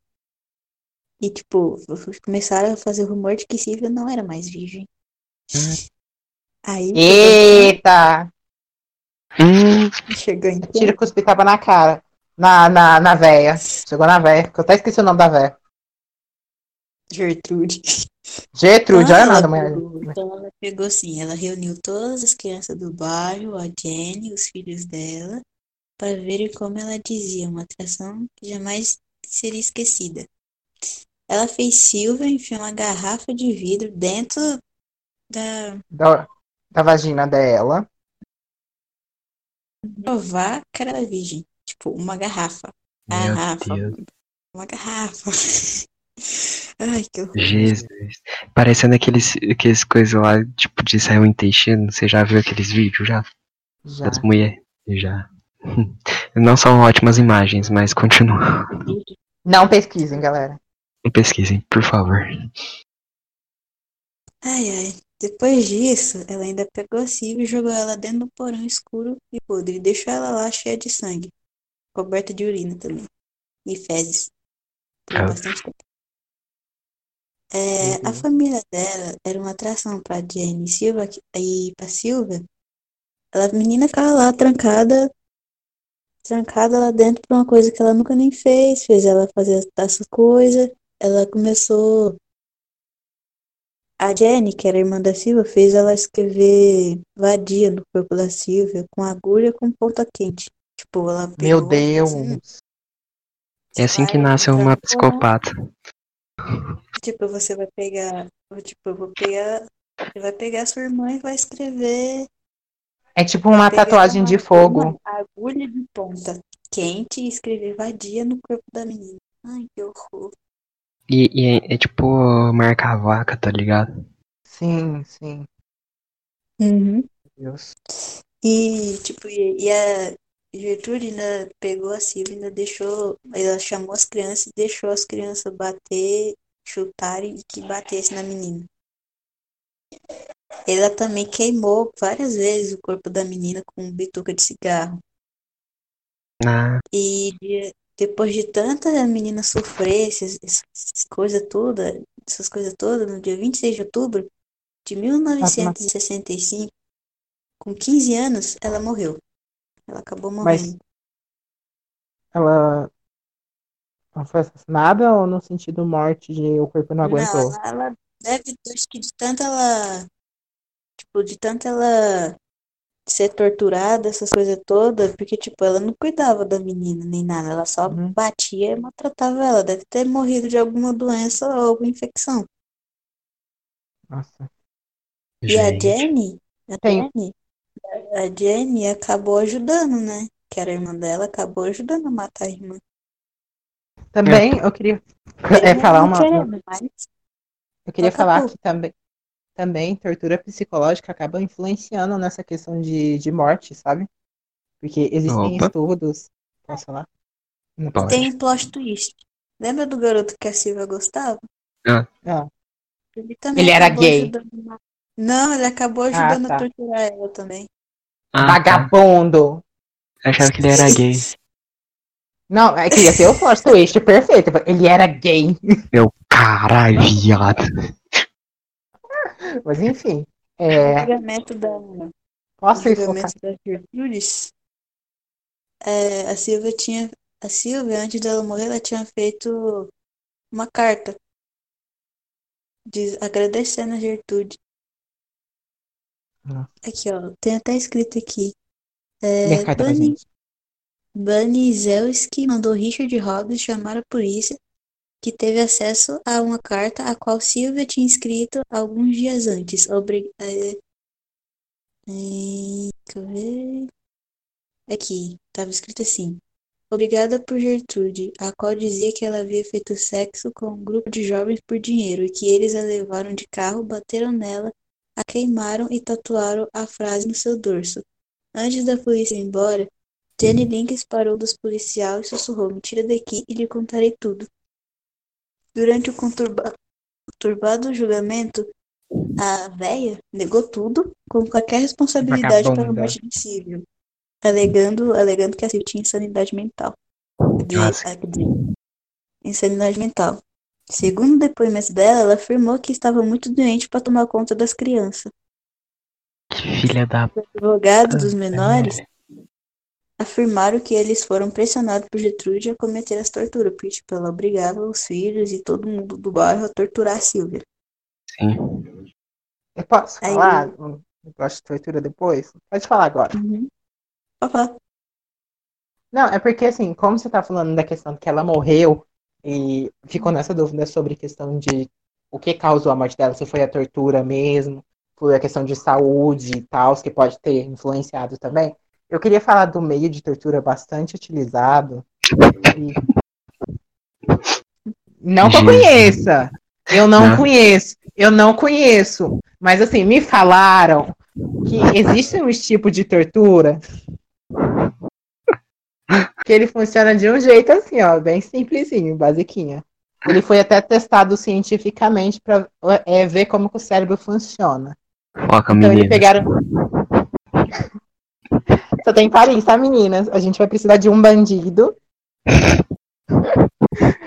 E, tipo, começaram a fazer o rumor de que Silvia não era mais virgem. Aí Eita! Chegou em Tira cuspi tapa na cara. Na, na, na véia. Chegou na véia. Eu até esqueci o nome da véia. Gertrude. Getrude, Ah, olha ela nada, mulher. pegou- Então ela pegou assim, ela reuniu todas as crianças do bairro, a Jenny, os filhos dela, para verem como ela dizia, uma atração que jamais seria esquecida. Ela fez Silvia enfiar uma garrafa de vidro dentro da Da, da vagina dela. provar que era virgem, tipo uma garrafa, meu garrafa, Deus. uma garrafa. Ai, que horror. Jesus. Parecendo aqueles, aqueles coisas lá, tipo, de sair um intestino. Você já viu aqueles vídeos já? Já. Das mulheres? Já. Não são ótimas imagens, mas continua. Não pesquisem, galera. Pesquisem, por favor. Ai, ai. Depois disso, ela ainda pegou a Silvia e jogou ela dentro do porão escuro e podre. E deixou ela lá cheia de sangue. Coberta de urina também. E fezes. Por Ah. bastante tempo. É, A Uhum. família dela era uma atração pra Jenny Silva e pra Silvia. Ela, a menina ficava lá trancada, trancada lá dentro por uma coisa que ela nunca nem fez. Fez ela fazer essas coisas. Ela começou a Jenny, que era irmã da Silvia, fez ela escrever vadia no corpo da Silvia com agulha com ponta quente. Tipo, ela Meu pegou, Deus. assim, É assim que nasce uma psicopata. Tipo, você vai pegar, tipo, eu vou pegar, você vai pegar sua irmã e vai escrever, É tipo uma pegar tatuagem de uma- fogo. uma agulha de ponta quente e escrever vadia no corpo da menina. Ai, que horror. E, e é, é tipo marcar a vaca, tá ligado? Sim, sim. Uhum. Deus. E, tipo, e, e a Gertrude ainda pegou a Silvia, ainda deixou, ela chamou as crianças e deixou as crianças bater, chutarem e que batesse na menina. Ela também queimou várias vezes o corpo da menina com bituca de cigarro. Na, E de- depois de tanta menina sofrer esses- essas coisas todas, essas coisas todas, no dia 26 de outubro de 1965, com 15 anos, ela morreu. Ela acabou Mas morrendo. ela. Ela foi assassinada ou no sentido morte de o corpo não Não, aguentou? ela, ela deve, acho que de tanto ela, tipo, de tanto ela ser torturada, essas coisas todas, porque, tipo, ela não cuidava da menina nem nada, ela só Uhum. batia e maltratava ela. Deve ter morrido de alguma doença ou alguma infecção. Nossa. E a gente. Jenny, a Tem- Jenny, a Jenny acabou ajudando, né? Que era a irmã dela, acabou ajudando a matar a irmã. Também eu queria é, falar uma. Eu queria falar que também, também tortura psicológica acaba influenciando nessa questão de, de morte, sabe? Porque existem Opa. estudos. Posso falar? Não Pode. tem plot twist. Lembra do garoto que a Silvia gostava? Ah, Ele também Ele era gay. ajudando Não, ele acabou ajudando tá. a torturar ela também. Ah, tá. vagabundo! Achava que ele era gay. Não, é que ia ter o plot twist perfeito. Ele era gay. Meu caralho, viado. Mas enfim. O É, julgamento da, posso o ir focar? julgamento da Gertrudes, é, a Silvia tinha, a Silvia, antes dela morrer, ela tinha feito uma carta diz, agradecendo a Gertrude. Nossa. Aqui, ó, tem até escrito aqui. É, carta Bunny. Bunny Zelski mandou Richard Hobbs chamar a polícia, que teve acesso a uma carta a qual Silvia tinha escrito alguns dias antes. Obri é, é. Aqui, estava escrito assim. Obrigada por Gertrude, a qual dizia que ela havia feito sexo com um grupo de jovens por dinheiro e que eles a levaram de carro, bateram nela, a queimaram e tatuaram a frase no seu dorso. Antes da polícia ir embora, Jenny Links parou dos policiais e sussurrou: Me tira daqui e lhe contarei tudo. Durante o conturba- conturbado julgamento, a véia negou tudo com qualquer responsabilidade pela Vagabunda. morte de Silvio, alegando, alegando que a Silvia tinha insanidade mental. Dizer, insanidade mental. Segundo o depoimento dela, ela afirmou que estava muito doente para tomar conta das crianças. Que filha da. Os advogados dos menores afirmaram que eles foram pressionados por Gertrude a cometer as torturas, porque tipo, ela obrigava os filhos e todo mundo do bairro a torturar a Silvia. Sim. Eu posso Aí- falar um negócio de tortura depois? Pode falar agora. Uhum. Pode falar. Não, é porque assim, como você tá falando da questão que ela morreu e ficou nessa dúvida sobre a questão de o que causou a morte dela, se foi a tortura mesmo, foi a questão de saúde e tal, que pode ter influenciado também. Eu queria falar do meio de tortura bastante utilizado. e- Não que eu Jesus. conheça. Eu não Não. conheço. Eu não conheço. Mas assim, me falaram que existe um tipo de tortura que ele funciona de um jeito assim, ó, bem simplesinho, basiquinho. Ele foi até testado cientificamente para ver como o cérebro funciona. Foca, Então eles menina. pegaram. Só tem Paris, tá, meninas? A gente vai precisar de um bandido.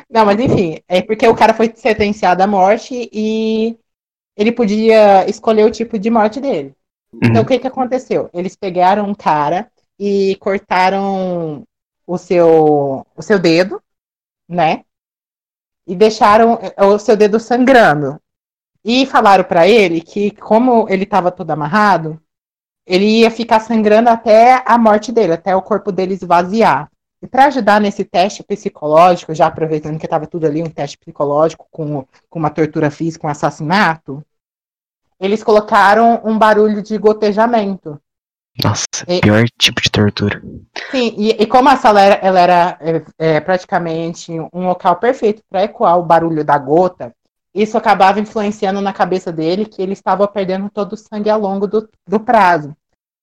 Não, mas enfim, é porque o cara foi sentenciado à morte e ele podia escolher o tipo de morte dele. Então, o que que aconteceu? Eles pegaram um cara e cortaram o seu, o seu dedo, né? E deixaram o seu dedo sangrando. E falaram pra ele que, como ele estava todo amarrado, ele ia ficar sangrando até a morte dele, até o corpo dele esvaziar. E para ajudar nesse teste psicológico, já aproveitando que estava tudo ali, um teste psicológico com, com uma tortura física, um assassinato, eles colocaram um barulho de gotejamento. Nossa, E- pior tipo de tortura. Sim, e, e como a sala era, ela era é, é, praticamente um local perfeito para ecoar o barulho da gota, isso acabava influenciando na cabeça dele que ele estava perdendo todo o sangue ao longo do, do prazo.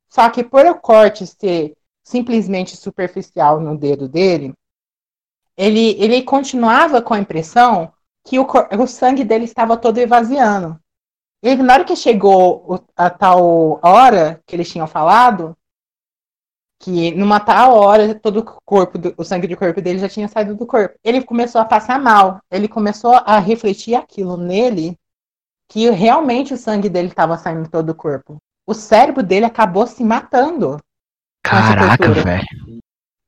Só que por o corte ser simplesmente superficial no dedo dele, ele, ele continuava com a impressão que o, o sangue dele estava todo esvaziando. E na hora que chegou o- a tal hora que eles tinham falado, que numa tal hora todo o corpo, do- o sangue do corpo dele já tinha saído do corpo. Ele começou a passar mal. Ele começou a refletir aquilo nele, que realmente o sangue dele estava saindo todo do corpo. O cérebro dele acabou se matando. Caraca, velho.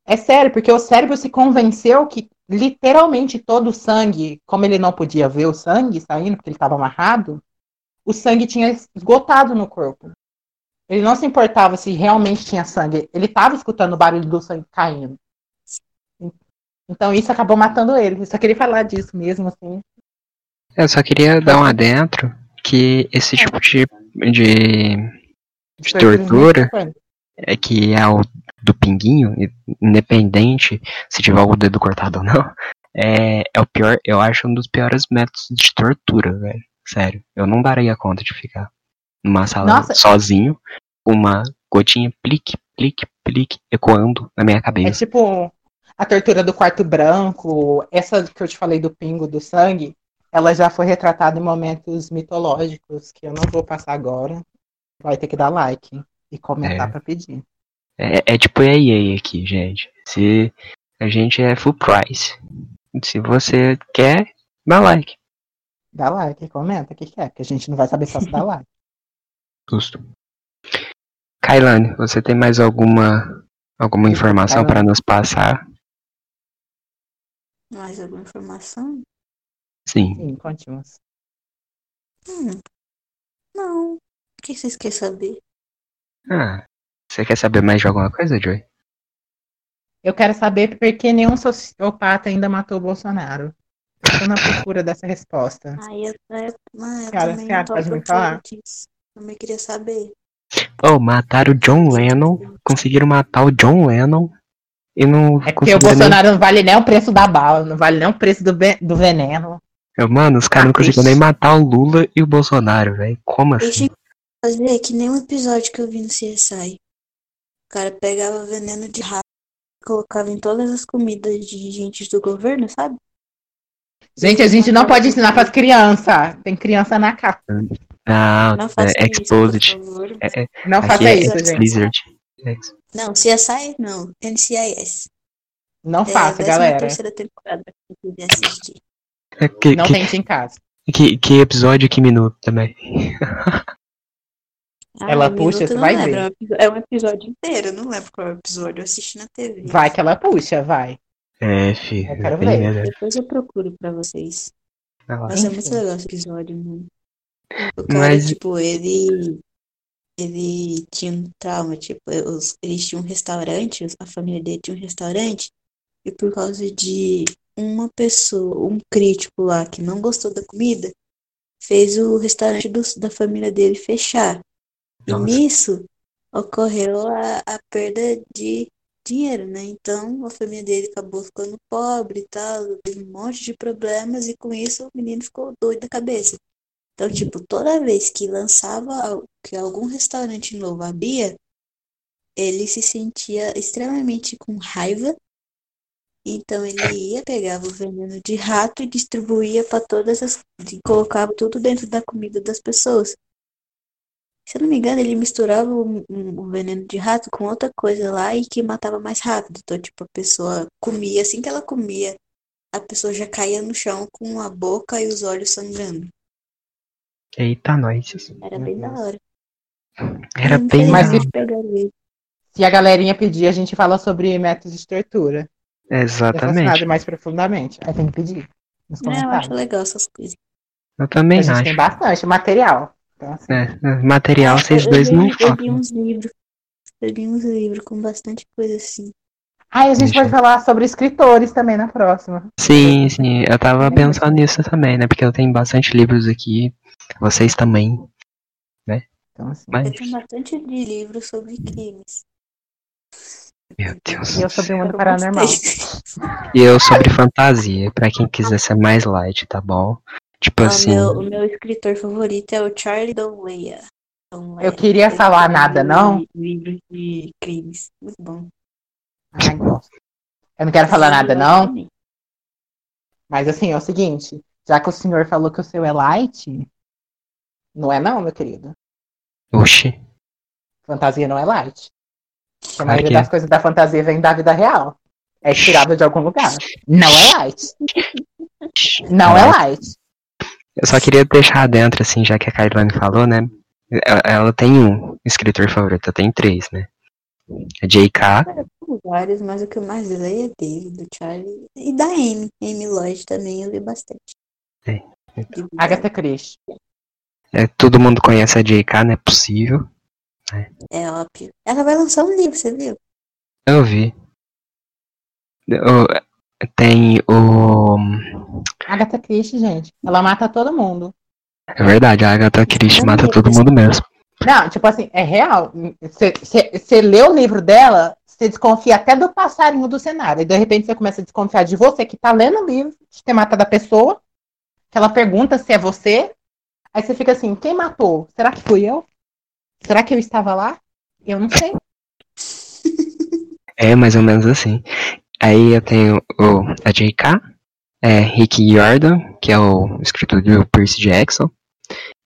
É sério, porque o cérebro se convenceu que literalmente todo o sangue, como ele não podia ver o sangue saindo, porque ele estava amarrado, o sangue tinha esgotado no corpo. Ele não se importava se realmente tinha sangue. Ele estava escutando o barulho do sangue caindo. Então isso acabou matando ele. Eu só queria falar disso mesmo, assim. Eu só queria dar um adentro que esse tipo de, de De tortura? é que é o do pinguinho, independente se tiver o dedo cortado ou não, é, é o pior, eu acho um dos piores métodos de tortura, velho. Sério, eu não daria conta de ficar numa sala Nossa. sozinho, uma gotinha plique, plique, plique, ecoando na minha É cabeça. tipo a tortura do quarto branco, essa que eu te falei do pingo do sangue, ela já foi retratada em momentos mitológicos que eu não vou passar agora. Vai ter que dar like e comentar É. pra pedir. É, é tipo a EA aqui, gente. Se a gente é full price. Se você quer, dá like. Dá like, comenta o que quer, porque a gente não vai saber só se dá like. Justo. Kailane, você tem mais alguma alguma informação para nos passar? Mais alguma informação? Sim. Sim, conte-nos. Hum. Não. O que vocês querem saber? Ah, você quer saber mais de alguma coisa, Joy? Eu quero saber por que nenhum sociopata ainda matou o Bolsonaro. Eu tô na procura dessa resposta. Ah, eu, eu, ah, eu Cara, também não pode me falar? disso. Também queria saber. Oh, mataram o John Lennon. Conseguiram matar o John Lennon. E não É porque o conseguiram Bolsonaro não vale nem o preço da bala, não vale nem o preço do, do veneno. nem. Mano, os caras não Ah, conseguiram ixi. nem matar o Lula e o Bolsonaro, velho. Como Eu assim? tinha que fazer que nem um episódio que eu vi no CSI. O cara pegava veneno de rato e colocava em todas as comidas de gente do governo, sabe? Gente, a gente não pode ensinar pras crianças. Tem criança na casa. Não, Não faça é isso, Exposed. É, é, Não faça é isso, gente. Blizzard. Não, CSI não. NCIS. Não É, faça, galera. terceira temporada pra quem quiser assistir. É, que, Não que, tente em casa. que, que episódio, que minuto também. Ah, Ela um puxa, você vai lembro, ver. É um episódio inteiro, não lembro qual é o episódio, eu assisti na TV. Vai que ela puxa, vai. É, filho. Eu quero bem ver. melhor. Depois eu procuro pra vocês. Vai lá. Nossa, é muito legal esse episódio, mano. O cara, Mas- tipo, ele. Ele tinha um trauma, tipo, os, eles tinham um restaurante, a família dele tinha um restaurante, e por causa de uma pessoa, um crítico lá que não gostou da comida, fez o restaurante dos- da família dele fechar. E Nossa. nisso ocorreu a, a perda de dinheiro, né? Então a família dele acabou ficando pobre e tal, teve um monte de problemas, e com isso o menino ficou doido da cabeça. Então, tipo, toda vez que lançava que algum restaurante novo abria, ele se sentia extremamente com raiva. Então ele ia, pegava o veneno de rato e distribuía para todas as. colocava tudo dentro da comida das pessoas. Se eu não me engano, ele misturava o, veneno de rato com outra coisa lá e que matava mais rápido. Então, tipo, a pessoa comia, assim que ela comia, a pessoa já caía no chão com a boca e os olhos sangrando. Eita, nós. Era bem da hora. Era bem Mas da se- a galerinha pedir, a gente fala sobre métodos de tortura. Exatamente. Mais profundamente. Aí tem que pedir nos Não, eu acho legal essas coisas. Eu também a gente acho. tem bastante material. Então, assim, É, material vocês eu, dois eu, não li, eu li faltam. uns livros. Eu li uns livros com bastante coisa assim. Aí a gente Deixa pode eu- falar sobre escritores também na próxima. Sim, sim. Eu tava Sim. pensando nisso também, né? Porque eu tenho bastante livros aqui. Vocês também. Então, assim. Mas, Eu tenho bastante de livros sobre crimes. meu Deus. E eu sobre o mundo Eu paranormal. E eu sobre fantasia, pra quem quiser ser mais light, tá bom? Tipo Ah, o, assim. meu, o meu escritor favorito é o Charlie Donleya. Donleya. Eu queria falar nada, não? Livros de crimes. Muito bom. Ai, gosto. Eu não quero falar nada, não. Mas assim, é o seguinte. Já que o senhor falou que o seu é light, não é não, meu querido. Oxi. Fantasia não é light. Porque a maioria é. das coisas da fantasia vem da vida real. É inspirado de algum lugar. Não é light. Não é light. Eu só queria deixar dentro, assim, já que a Kailane falou, né? Ela, ela tem um escritor favorito, eu tenho três, né? É J.K. Tem vários, mas o que eu mais leio é dele, do Charlie. E da Amy. Amy Lloyd também eu li bastante. É. Agatha Christie. É, todo mundo conhece a J.K., não é possível. É óbvio. Ela vai lançar um livro, você viu? Eu vi. O- tem o. Agatha Christie, gente. Ela mata todo mundo. É verdade, a Agatha Christie mata todo mundo mesmo. Não, tipo assim, é real. Você lê o livro dela, você desconfia até do passarinho do cenário. E de repente você começa a desconfiar de você que tá lendo o livro, de ter matado a pessoa. Que ela pergunta se é você. Aí você fica assim, quem matou? Será que fui eu? Será que eu estava lá? Eu não sei. É mais ou menos assim. Aí eu tenho o, a J.K., é, Rick Jordan, que é o escritor do Percy Jackson,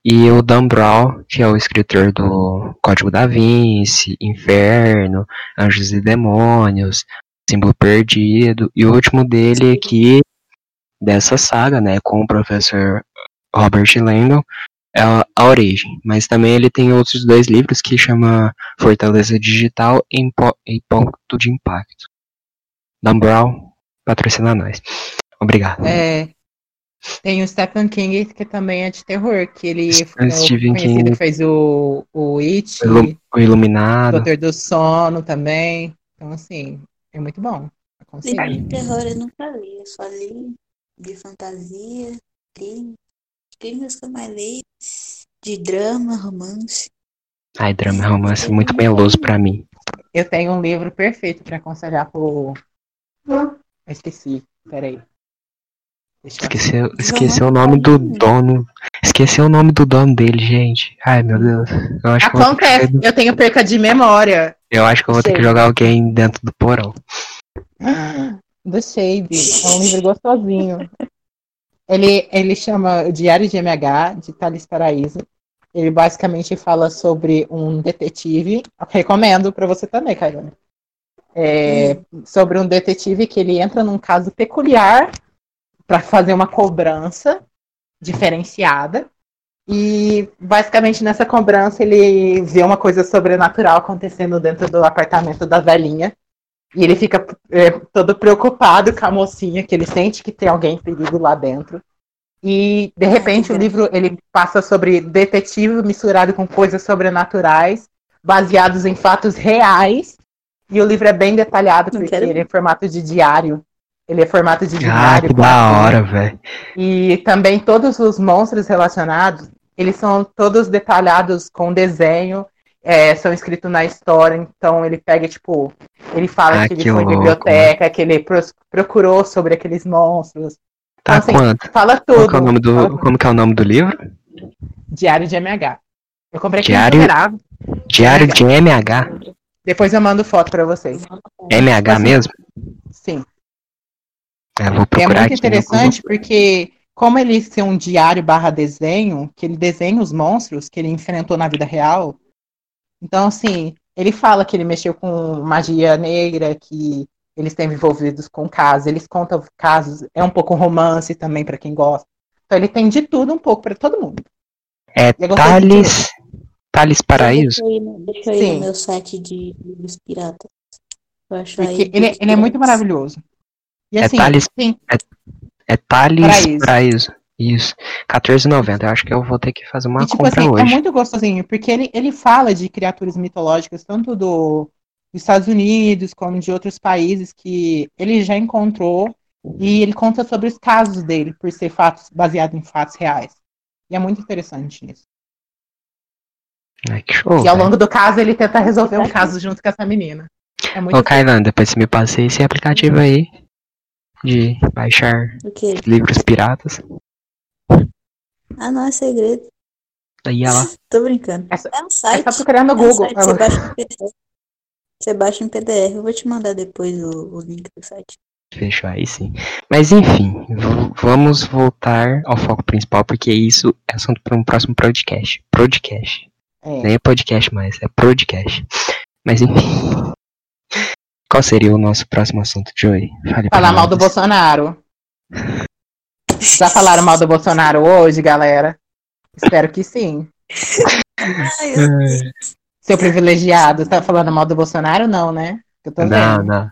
e o Dan Brown, que é o escritor do Código da Vinci, Inferno, Anjos e Demônios, Símbolo Perdido, e o último dele aqui, dessa saga, né, com o professor Robert Landon, é a Origem. Mas também ele tem outros dois livros que chama Fortaleza Digital e Ponto de Impacto. Dan Brown, patrocina nós. Obrigado. É, tem o Stephen King, que também é de terror, que ele é Stephen conhecido King. que fez o, o It, O Ilu- O Iluminado. Doutor do Sono também. Então, assim, é muito bom. Livro de terror eu nunca li, eu só li de fantasia, crime. Crimes que eu mais leio, de drama, romance. Ai, drama e romance muito meloso pra mim. Eu tenho um livro perfeito para aconselhar pro. Eu esqueci, peraí. Deixa eu- Esqueceu, esqueceu o nome do dono. Esqueceu o nome do dono dele, gente. Ai, meu Deus. Eu acho que eu ter que, Acontece, eu tenho perca de memória. eu acho que eu vou ter que jogar alguém dentro do porão. Do Shade. É um livro gostosinho. Ele, ele chama Diário de MH, de Thales Paraíso. Ele basicamente fala sobre um detetive. Recomendo para você também, Cairone. É, Sobre um detetive que ele entra num caso peculiar para fazer uma cobrança diferenciada. E basicamente nessa cobrança ele vê uma coisa sobrenatural acontecendo dentro do apartamento da velhinha. E ele fica é, todo preocupado com a mocinha, que ele sente que tem alguém em perigo lá dentro. E de repente o livro ele passa sobre detetive misturado com coisas sobrenaturais, baseados em fatos reais. E o livro é bem detalhado porque ele é em formato de diário. Ele é formato de Ah, diário. que da hora, velho. E também todos os monstros relacionados, eles são todos detalhados com desenho, é, são escritos na história, então ele pega, tipo, ele fala Ah, que ele que foi em louco, biblioteca, que ele procurou sobre aqueles monstros. Tá assim, quanto? Fala Qual tudo. que é o nome Fala do, como que é o nome do livro? Diário de MH. Eu comprei aqui Diário- Diário de MH. Depois eu mando foto pra vocês. MH mesmo? Sim. É, vou É procurar muito aqui. no interessante porque, como ele ser um diário barra desenho, que ele desenha os monstros que ele enfrentou na vida real. Então, assim, ele fala que ele mexeu com magia negra, que eles estão envolvidos com casos, eles contam casos, é um pouco romance também pra quem gosta. Então ele tem de tudo um pouco pra todo mundo. É Eu Thales. Thales Paraíso? Deixa eu ir no, deixa eu ir Sim. no meu site de livros piratas. Ele, livros ele é muito maravilhoso. E É assim, Thales- tem, É Thales Paraíso. Paraíso. Isso. R$14,90. Eu acho que eu vou ter que fazer uma E, tipo compra assim, é hoje. muito gostosinho, porque ele, ele fala de criaturas mitológicas, tanto do, dos Estados Unidos como de outros países que ele já encontrou, e ele conta sobre os casos dele, por ser fatos baseado em fatos reais. E é muito interessante isso. Ai, que show. e ao longo do caso, ele tenta resolver um caso junto com essa menina. É muito Ô, Kailan, depois você me passei esse aplicativo aí de baixar O quê? livros piratas. Ah, não, é segredo. Aí ela. Tô brincando. Essa- É um É site. só procurar no É um Google. site, você baixa em PDF. Você baixa em PDF. Eu vou te mandar depois o, o link do site. Fechou aí sim. Mas enfim, vamos voltar ao foco principal, porque isso é assunto para um próximo podcast. Podcast. É. Nem é podcast mais, é podcast. Mas enfim. Qual seria o nosso próximo assunto, Joey? Fale Falar mal do. Bolsonaro. Já falaram mal do Bolsonaro hoje, galera? Espero que sim. Ai, É. Seu privilegiado, tá falando mal do Bolsonaro? Não, né? Eu tô Não, vendo. não.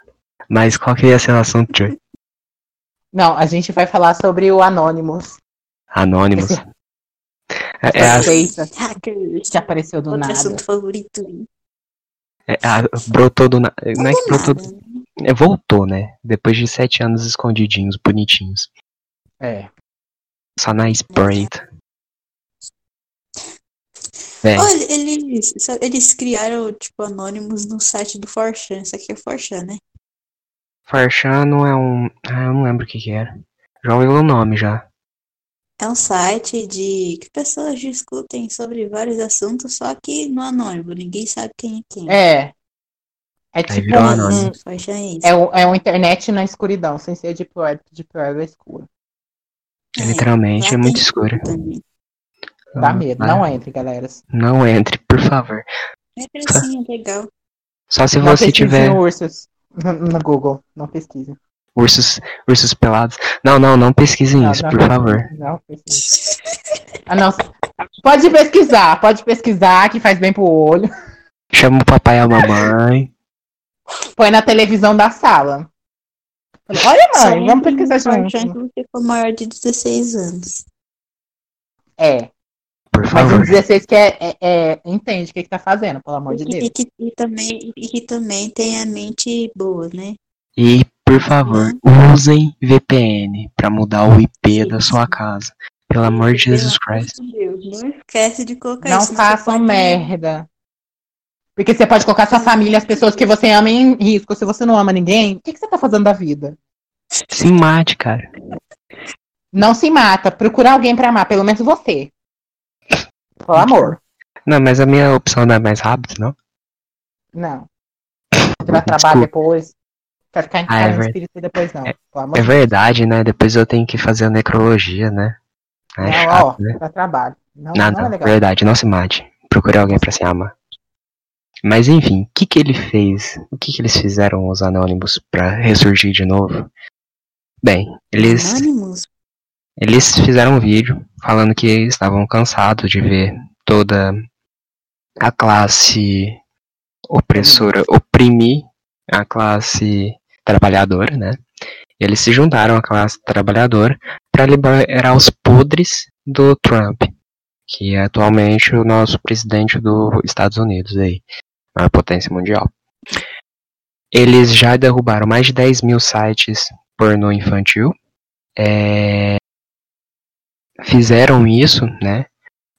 Mas qual que ia ser o assunto, Joey? Não, a gente vai falar sobre o Anonymous. Anônimos. Esse- É, é a- Hackers. que apareceu do Outro nada. assunto favorito. é a- brotou do. na- Não é que Do brotou. nada. É, voltou, né? Depois de sete anos escondidinhos, bonitinhos. É. Só na espreita. É, Olha, eles, eles criaram, tipo, anônimos no site do Forchan. Isso aqui é Forchan, né? Farchano é um. Ah, eu não lembro o que que era. Já ouvi o nome já. É um site de que pessoas discutem sobre vários assuntos, só que no anônimo. Ninguém sabe quem é quem. É. É tipo virou um, anônimo. um- Forchan é isso. é, um, é uma internet na escuridão, sem ser Deep Web, Deep Web é escuro. É, Literalmente, é muito escuro. também. Dá medo, Ah, não entre, galera. Não entre, por favor. É legal. Só se não você tiver ursos no, Google. Não pesquisem. Ursos, ursos pelados. Não, não, não pesquisem Não, isso, não por pesquisem, favor. Não pesquisem. Ah, não. Pode pesquisar, pode pesquisar, que faz bem pro olho. Chama o papai e a mamãe. Põe na televisão da sala. Olha, Só mãe, vamos pesquisar junto. se você for maior de 16 anos. É, Por mas favor. um 16 que é, é- é- entende o que, que tá fazendo, pelo amor de E, que- Deus. e que, e também, e que também tem a mente boa, né? E, por favor, usem VPN pra mudar o IP da sua casa. Pelo amor de Jesus Christ. não esquece de colocar Não isso. senão façam merda. Porque você pode colocar sua família, as pessoas que você ama em risco. Se você não ama ninguém, o que, que você tá fazendo da vida? Se mate, cara. Não se mata. Procura alguém pra amar, pelo menos você. Pelo amor. Não, mas a minha opção não é mais rápido, não? Não. Você vai trabalhar depois. Vai ficar em Ah, é casa ver- espírito depois, não. É de verdade, né? Depois eu tenho que fazer a necrologia, né? É Não, chato, ó, né? pra trabalho. Não, Não, não, é legal. verdade, não se mate. Procure alguém pra se amar. Mas enfim, o que que ele fez? O que que eles fizeram, os anônimos, pra ressurgir de novo? Bem, eles. Anonymous? Eles fizeram um vídeo falando que estavam cansados de ver toda a classe opressora oprimir a classe trabalhadora, né? Eles se juntaram à classe trabalhadora para liberar os podres do Trump, que é atualmente o nosso presidente dos Estados Unidos aí, a potência mundial. Eles já derrubaram mais de 10 mil sites pornô infantil. É, fizeram isso, né,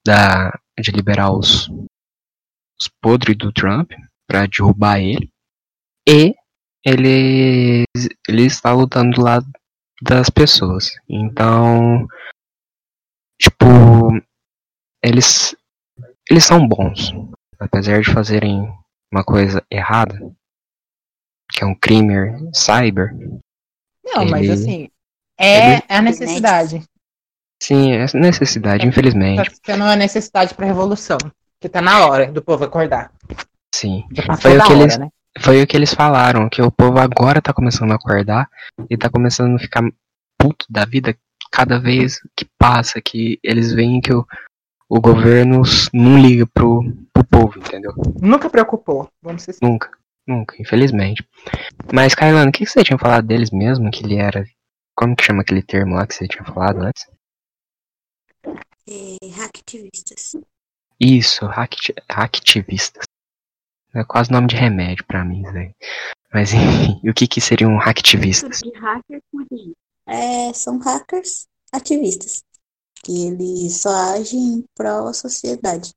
da, de liberar os, os podres do Trump para derrubar ele. E ele, ele está lutando do lado das pessoas. Então, tipo, eles eles são bons, apesar de fazerem uma coisa errada, que é um crime cyber. Não, ele, mas assim, é, ele, é a necessidade. Sim, é necessidade, é, infelizmente. Tá sendo uma necessidade para revolução, que tá na hora do povo acordar. Sim. Foi o que hora, eles, né? Foi o que eles falaram, que o povo agora tá começando a acordar e tá começando a ficar puto da vida cada vez que passa, que eles veem que o, o governo não liga pro, pro povo, entendeu? Nunca preocupou, vamos ser Nunca, nunca, infelizmente. Mas, Kailano, o que, que você tinha falado deles mesmo? Que ele era. Como que chama aquele termo lá que você tinha falado antes? É, hacktivistas. Isso, hack, hacktivistas. É quase nome de remédio pra mim, velho. Mas enfim, o que que seriam hacktivistas? De hacker é, são hackers ativistas. Que eles só agem pró sociedade.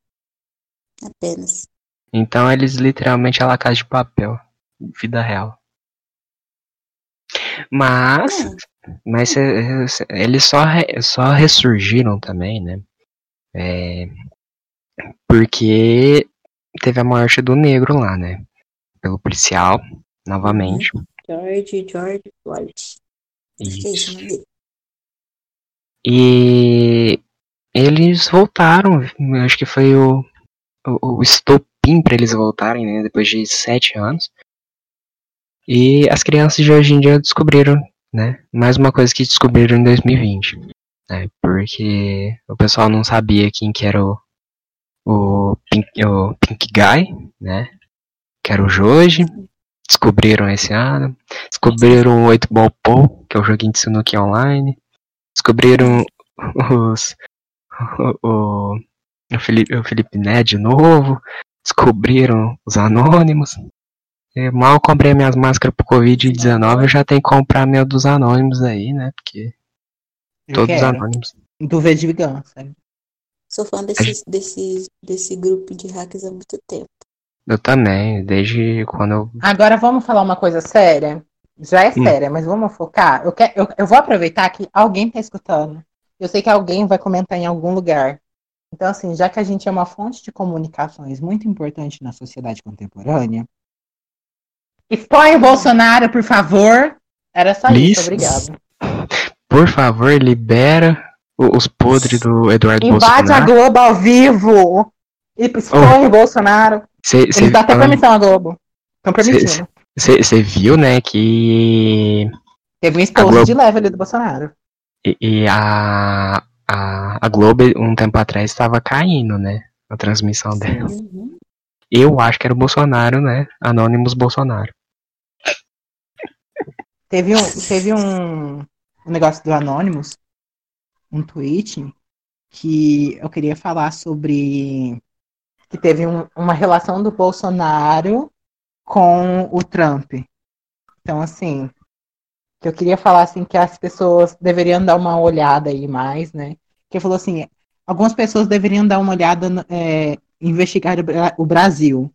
Apenas. Então eles literalmente é a casa de papel. Vida real. Mas. É. Mas eles só, só ressurgiram também, né? É, porque teve a morte do negro lá, né? Pelo policial, novamente. Uhum. George, George Floyd. Isso. E eles voltaram, acho que foi o, o, o estopim para eles voltarem, né? Depois de sete anos. E as crianças de hoje em dia descobriram, né? Mais uma coisa que descobriram em 2020. Né, porque o pessoal não sabia quem que era o, o Pink, o Pink Guy, né? Que era o Joji. Descobriram esse ano. Descobriram o 8 Ball Pool, que é o joguinho de Sunuki online. Descobriram os. O, o, o, Felipe, o Felipe Né de novo. Descobriram os anônimos. Eu mal comprei minhas máscaras pro Covid-19, eu já tenho que comprar meu dos anônimos aí, né? Porque. Eu todos quero. anônimos. Do V de Vingança. Sou fã desse, desse, desse grupo de hackers há muito tempo. Eu também, desde quando eu. Agora vamos falar uma coisa séria. Já é hum. séria, mas vamos focar. Eu, quero, eu, eu vou aproveitar que alguém está escutando. Eu sei que alguém vai comentar em algum lugar. Então, assim, já que a gente é uma fonte de comunicações muito importante na sociedade contemporânea, expõe o Bolsonaro, por favor. Era só isso, obrigado. Por favor, libera os podres do Eduardo Invade Bolsonaro. Invade a Globo ao vivo e expõe oh. o Bolsonaro. Cê, cê, dão até permissão à Globo. Estão permitindo. Você viu, né, que. Teve um esposo Globo... de leve ali do Bolsonaro. E, e, a, a, a Globo, um tempo atrás, estava caindo, né? A transmissão dela. Uhum. Eu acho que era o Bolsonaro, né? Anônimos Bolsonaro. Teve um, teve um, um negócio do Anônimos um tweet que eu queria falar sobre que teve um, uma relação do Bolsonaro com o Trump. Então, assim, que eu queria falar assim que as pessoas deveriam dar uma olhada aí mais, né? Que falou assim, algumas pessoas deveriam dar uma olhada, é, investigar o Brasil.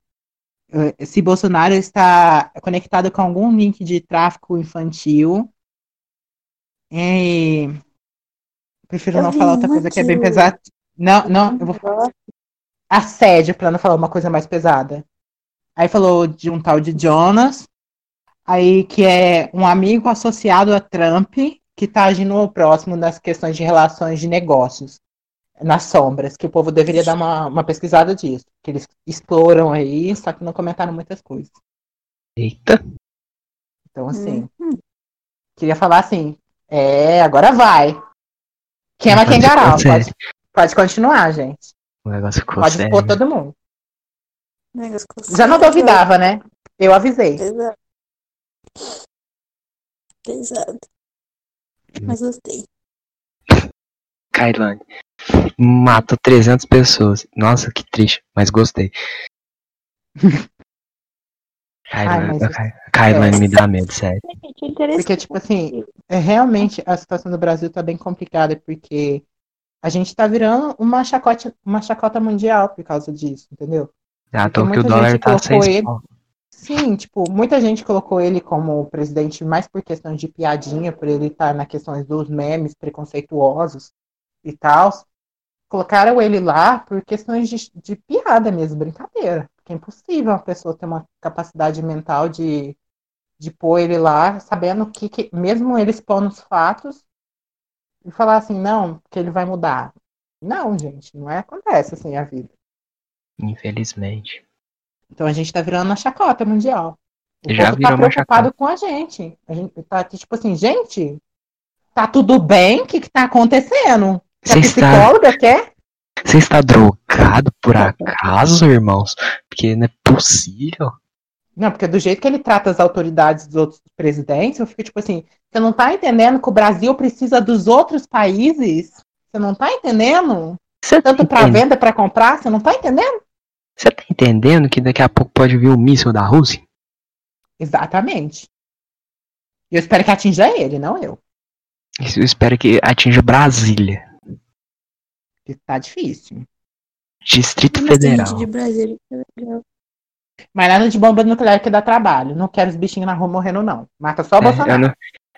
É, se Bolsonaro está conectado com algum link de tráfico infantil. E Prefiro eu não falar outra coisa que é bem pesada. Não, não, eu vou falar. Assédio, pra não falar uma coisa mais pesada. Aí falou de um tal de Jonas, aí que é um amigo associado a Trump, que tá agindo próximo nas questões de relações de negócios, nas sombras, que o povo deveria dar uma, uma pesquisada disso. Que eles exploram aí, só que não comentaram muitas coisas. Eita! Então, assim, uhum. queria falar assim, é, agora vai. Queima quem garal. Pode, pode continuar, gente. O negócio ficou Pode sério. expor todo mundo. O negócio ficou Já não duvidava, né? Eu avisei. Pesado. Pesado. Mas gostei. Kailane. Matou 300 pessoas. Nossa, que triste, mas gostei. Kailane, mas- Kai- Kailane me dá medo, sério. Porque, tipo assim, é, realmente a situação do Brasil tá bem complicada, porque a gente tá virando uma chacota, uma chacota mundial por causa disso, entendeu? Porque toa que o dólar tá 6 ele-. Sim, tipo, muita gente colocou ele como presidente mais por questão de piadinha, por ele estar na questões dos memes preconceituosos e tal. Colocaram ele lá por questões de, de piada mesmo, brincadeira. Porque é impossível uma pessoa ter uma capacidade mental de, de pôr ele lá, sabendo que, que mesmo ele expondo os fatos, e falar assim, não, que ele vai mudar. Não, gente, não é acontece assim a vida. Infelizmente. Então a gente tá virando uma chacota mundial. O Já povo tá preocupado com a gente. A gente tá tipo assim, gente, tá tudo bem? O que que tá acontecendo? Se a Você está, psicóloga quer? você está drogado por acaso, irmãos? Porque não é possível. Não, porque do jeito que ele trata as autoridades dos outros presidentes, eu fico tipo assim, você não tá entendendo que o Brasil precisa dos outros países? Você não tá entendendo? Você tá, Tanto para entendendo? venda, para comprar, você não tá entendendo? Você tá entendendo que daqui a pouco pode vir o míssil da Rússia? Exatamente. E eu espero que atinja ele, não eu. Eu espero que atinja Brasília. Porque tá difícil. Distrito Federal. de Brasília que é legal. Mas nada de bomba nuclear que dá trabalho. Não quero os bichinhos na rua morrendo, não. Mata só o É, Bolsonaro. eu, não,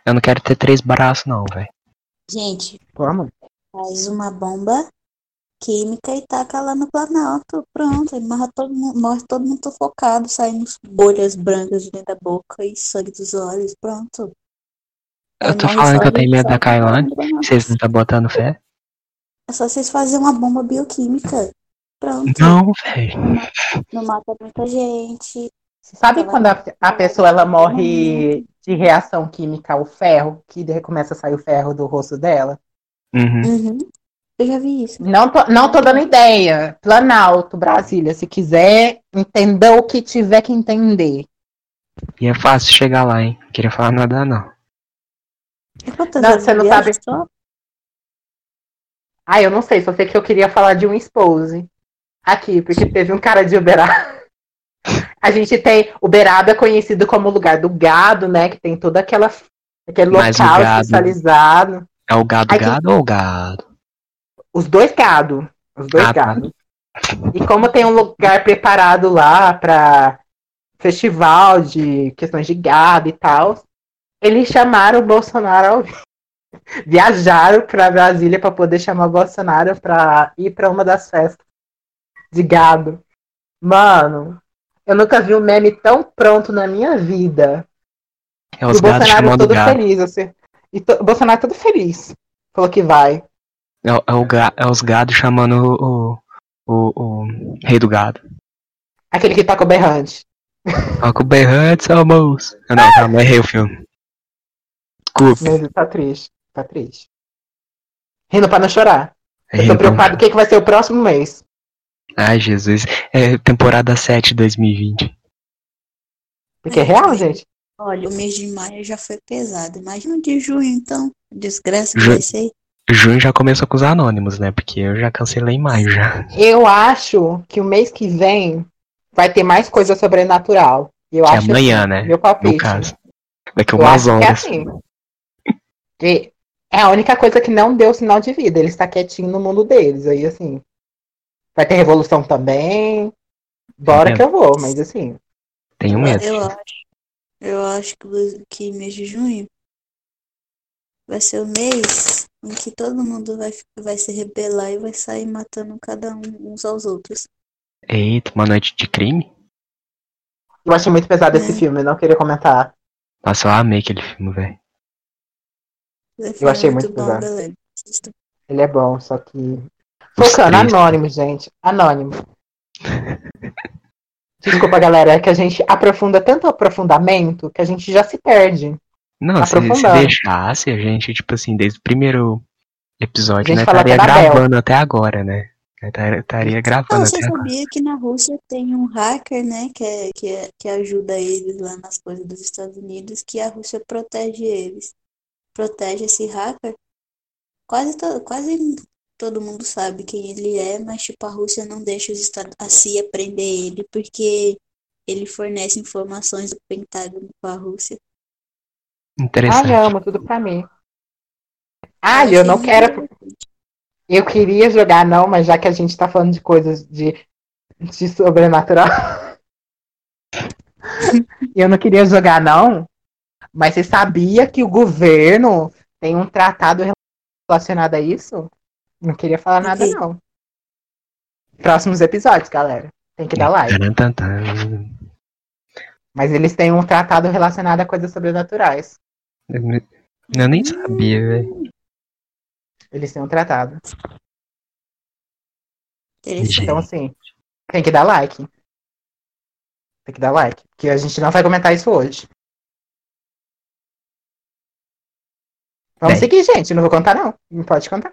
eu não quero ter três braços, não, velho. Gente, amor. faz uma bomba química e taca lá no Planalto. Pronto, aí morre todo mundo, morre todo mundo sufocado, saindo bolhas brancas de dentro da boca e sangue dos olhos. Pronto. Eu tô falando que eu tenho medo da Kailane. Vocês não estão botando fé? É só vocês fazerem uma bomba bioquímica. Pronto. Não, velho. Não mata muita gente. Sabe quando a, a pessoa ela morre de reação química ao ferro, que começa a sair o ferro do rosto dela? Uhum. Uhum. Eu já vi isso. Não tô, não tô dando ideia. Planalto, Brasília. Se quiser, entenda o que tiver que entender. E é fácil chegar lá, hein? Não queria falar nada, não. Quantas Não, você não sabe. só? Ah, eu não sei, só sei que eu queria falar de um expose. Aqui, porque teve um cara de Uberaba. A gente tem. Uberaba é conhecido como o lugar do gado, né? Que tem toda aquela. Aquele Mas local especializado. É o gado gado ou o gado? Os dois gado. Os dois Ah, tá. gado. E como tem um lugar preparado lá para festival de questões de gado e tal, eles chamaram o Bolsonaro. Viajaram para Brasília para poder chamar o Bolsonaro para ir para uma das festas de gado. Mano, eu nunca vi um meme tão pronto na minha vida. É E os o gados Bolsonaro chamando todo gado. feliz, assim. E to- o Bolsonaro todo feliz. Falou que vai. É, o- é o ga- é os gados chamando o, o, o, o rei do gado. Aquele que toca o berrante. Toca o berrante. Ah, Não, calma, errei o filme. Desculpa. Mas tá triste. Tá triste. Rindo pra não chorar. Eu errei tô o preocupado com o que, que vai ser o próximo mês. Ai, Jesus. É temporada 7 de 2020. Porque é real, gente. Olha, o mês de maio já foi pesado. Imagina o de junho, então. Desgraça que Ju- vai ser. Junho já começou com os anônimos, né? Porque eu já cancelei em maio já. Eu acho que o mês que vem vai ter mais coisa sobrenatural. Eu Que é acho amanhã, assim, né? Meu palpite. No caso. Daqui Eu umas acho que é horas. assim. Que é a única coisa que não deu sinal de vida. Ele está quietinho no mundo deles. Aí, assim. Vai ter revolução também. Bora que eu vou, mas assim. Tenho medo. Eu acho. Eu acho que, o- que mês de junho vai ser o mês em que todo mundo vai, vai se rebelar e vai sair matando cada um uns aos outros. Eita, uma noite de crime? Eu achei muito pesado esse É. filme, eu não queria comentar. Nossa, eu amei aquele filme, velho. Eu achei muito muito bom, pesado. galera. Ele é bom, só que. Focando, anônimo, gente. Anônimo. Desculpa, galera, é que a gente aprofunda tanto aprofundamento que a gente já se perde. Não, se, se deixasse, a gente, tipo assim, desde o primeiro episódio, Gente né? Estaria gravando até agora, né? Tar- Estaria Ah, gravando você até agora. sabia que na Rússia tem um hacker, né, que, é, que, é- que ajuda eles lá nas coisas dos Estados Unidos, que a Rússia protege eles. Protege esse hacker. Quase, to, quase todo mundo sabe quem ele é, mas tipo, a Rússia não deixa os Estados, a CIA prender ele porque ele fornece informações do Pentágono para a Rússia. Interessante. Ai, amo tudo pra mim. Ai, Eu não achei quero. Eu queria jogar, não, mas já que a gente tá falando de coisas de, de sobrenatural. eu não queria jogar, não. Mas você sabia que o governo tem um tratado relacionado a isso? Não queria falar nada, não. Próximos episódios, galera. Tem que dar like. Mas eles têm um tratado relacionado a coisas sobrenaturais. Eu nem sabia, velho. Eles têm um tratado. Então, assim, tem que dar like. Tem que dar like. Porque a gente não vai comentar isso hoje. Vamos Bem. seguir, gente. Não vou contar, não. Não pode contar.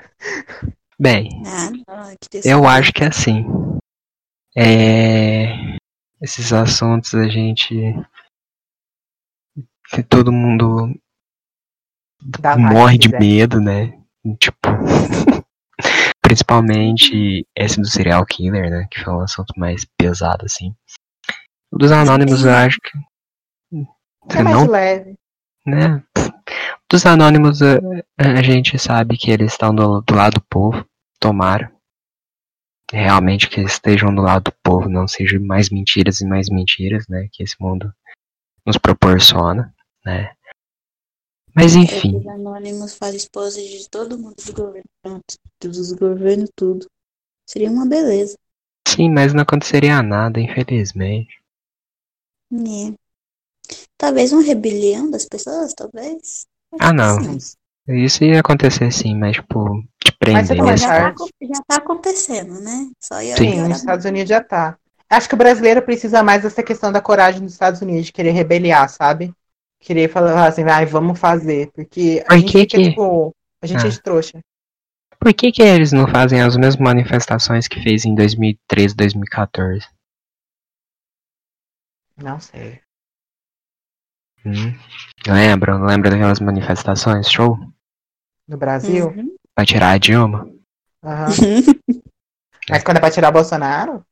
Bem, Ah, eu acho que assim. É. Esses assuntos a gente. Que todo mundo Dá morre de quiser. medo, né? Tipo. Principalmente esse do serial killer, né? Que foi um assunto mais pesado, assim. O dos anônimos, eu acho que. É mais não, leve. né? Dos anônimos, a, a gente sabe que eles estão do, do lado do povo. Tomara. Realmente que eles estejam do lado do povo, não sejam mais mentiras e mais mentiras, né? Que esse mundo nos proporciona, né? Mas enfim. Os anônimos fazem esposa de todo mundo do governo. Dos governos, tudo. Seria uma beleza. Sim, mas não aconteceria nada, infelizmente. É. Talvez uma rebelião das pessoas, talvez. Ah, não. Sim. Isso ia acontecer sim, mas tipo, te prender. Mas assim. já, tá, já tá acontecendo, né? Só ia Sim. Nos Estados Unidos já tá. Acho que o brasileiro precisa mais dessa questão da coragem dos Estados Unidos, de querer rebeliar, sabe? Querer falar assim, ai, vamos fazer. Porque a Por gente que fica, que- tipo, a gente Ah. é de trouxa. Por que que eles não fazem as mesmas manifestações que fez em 2013, 2014? Não sei. Hum? Lembram? Lembra daquelas manifestações? Show? No Brasil? Uhum. Pra tirar a Dilma? Aham. Mas quando é pra tirar o Bolsonaro?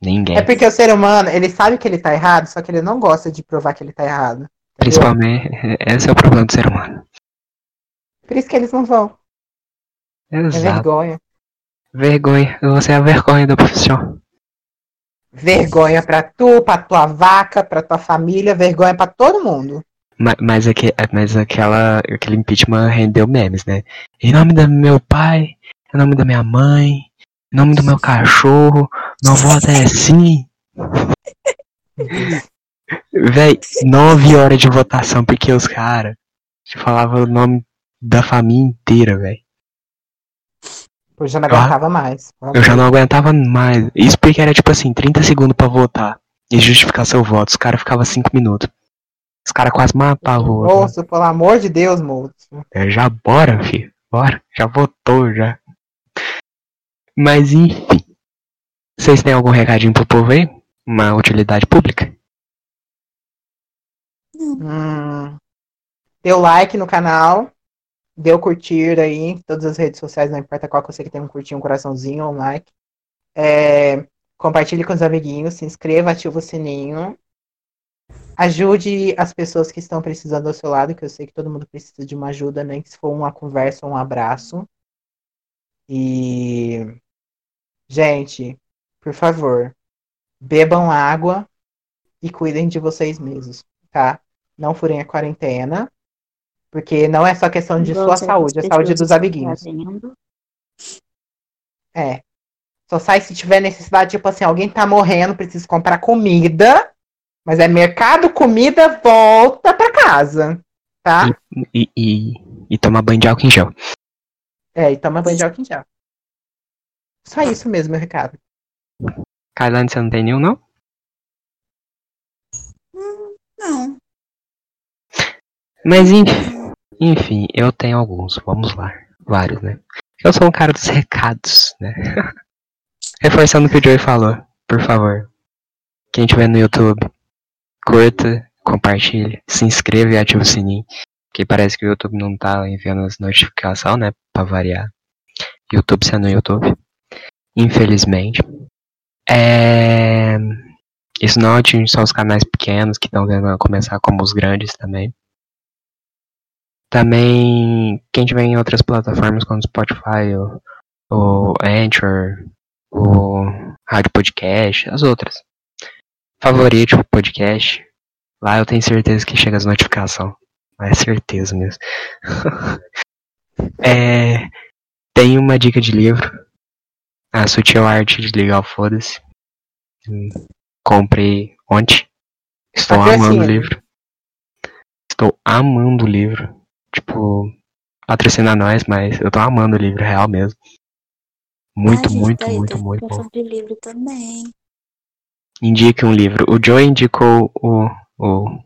Ninguém. É porque o ser humano, ele sabe que ele tá errado, só que ele não gosta de provar que ele tá errado. entendeu? Principalmente, esse é o problema do ser humano. Por isso que eles não vão. É Exato. vergonha. Vergonha. Você é a vergonha da profissão. Vergonha pra tu, pra tua vaca, pra tua família, vergonha pra todo mundo. Ma- Mas, aque- mas aquela, aquele impeachment rendeu memes, né? Em nome do meu pai, em nome da minha mãe, em nome do meu cachorro, meu voto é sim. Véi, nove horas de votação, porque os caras falavam o nome da família inteira, véi. Eu já não Ah. aguentava mais. Eu já não aguentava mais. Isso porque era tipo assim, 30 segundos pra votar e justificar seu voto. Os caras ficavam 5 minutos. Os caras quase matavam o outro. Moço, pelo amor de Deus, moço. É, já bora, filho. Bora. Já votou, já. Mas enfim. Vocês têm algum recadinho pro povo aí? Uma utilidade pública? Hum. Deu like no canal. Deu curtir aí em todas as redes sociais, não importa qual que você que tem um curtir, um coraçãozinho, um like. É, compartilhe com os amiguinhos, se inscreva, ativa o sininho. Ajude as pessoas que estão precisando ao seu lado, que eu sei que todo mundo precisa de uma ajuda, nem que se for uma conversa ou um abraço. E. Gente, por favor, bebam água e cuidem de vocês mesmos, tá? Não furem a quarentena, porque não é só questão de Igual sua saúde, é a saúde dos amiguinhos. fazendo. É. Só sai se tiver necessidade, tipo assim, alguém tá morrendo, precisa comprar comida, mas é mercado, comida, volta pra casa, tá? E, e, e tomar banho de álcool em gel. É, e toma banho de álcool em gel. Só isso mesmo, meu recado. Kailane, você não tem nenhum, não? Não. Mas enfim. Enfim, eu tenho alguns. Vamos lá. Vários, né? Eu sou um cara dos recados, né? Reforçando o que o Joey falou, por favor. Quem tiver no YouTube, curta, compartilhe, se inscreva e ative o sininho. Que parece que o YouTube não tá enviando as notificações, né? Pra variar. YouTube sendo YouTube. Infelizmente. É... Isso não atinge só os canais pequenos que estão começar como os grandes também. Também, quem tiver em outras plataformas como Spotify, o, o Anchor, o Rádio Podcast, as outras. Favorite o podcast. Lá eu tenho certeza que chega as notificações. É certeza mesmo. é, tem uma dica de livro. A Sutil Arte de Legal Foda-se. Comprei ontem. Estou Tá amando o crescendo. livro. Estou amando o livro. Tipo, patrocina nós, mas eu tô amando o livro real mesmo. Muito, Ah, gente, muito, muito, muito bom. de livro também. Indique um livro. O Joe indicou o, o, o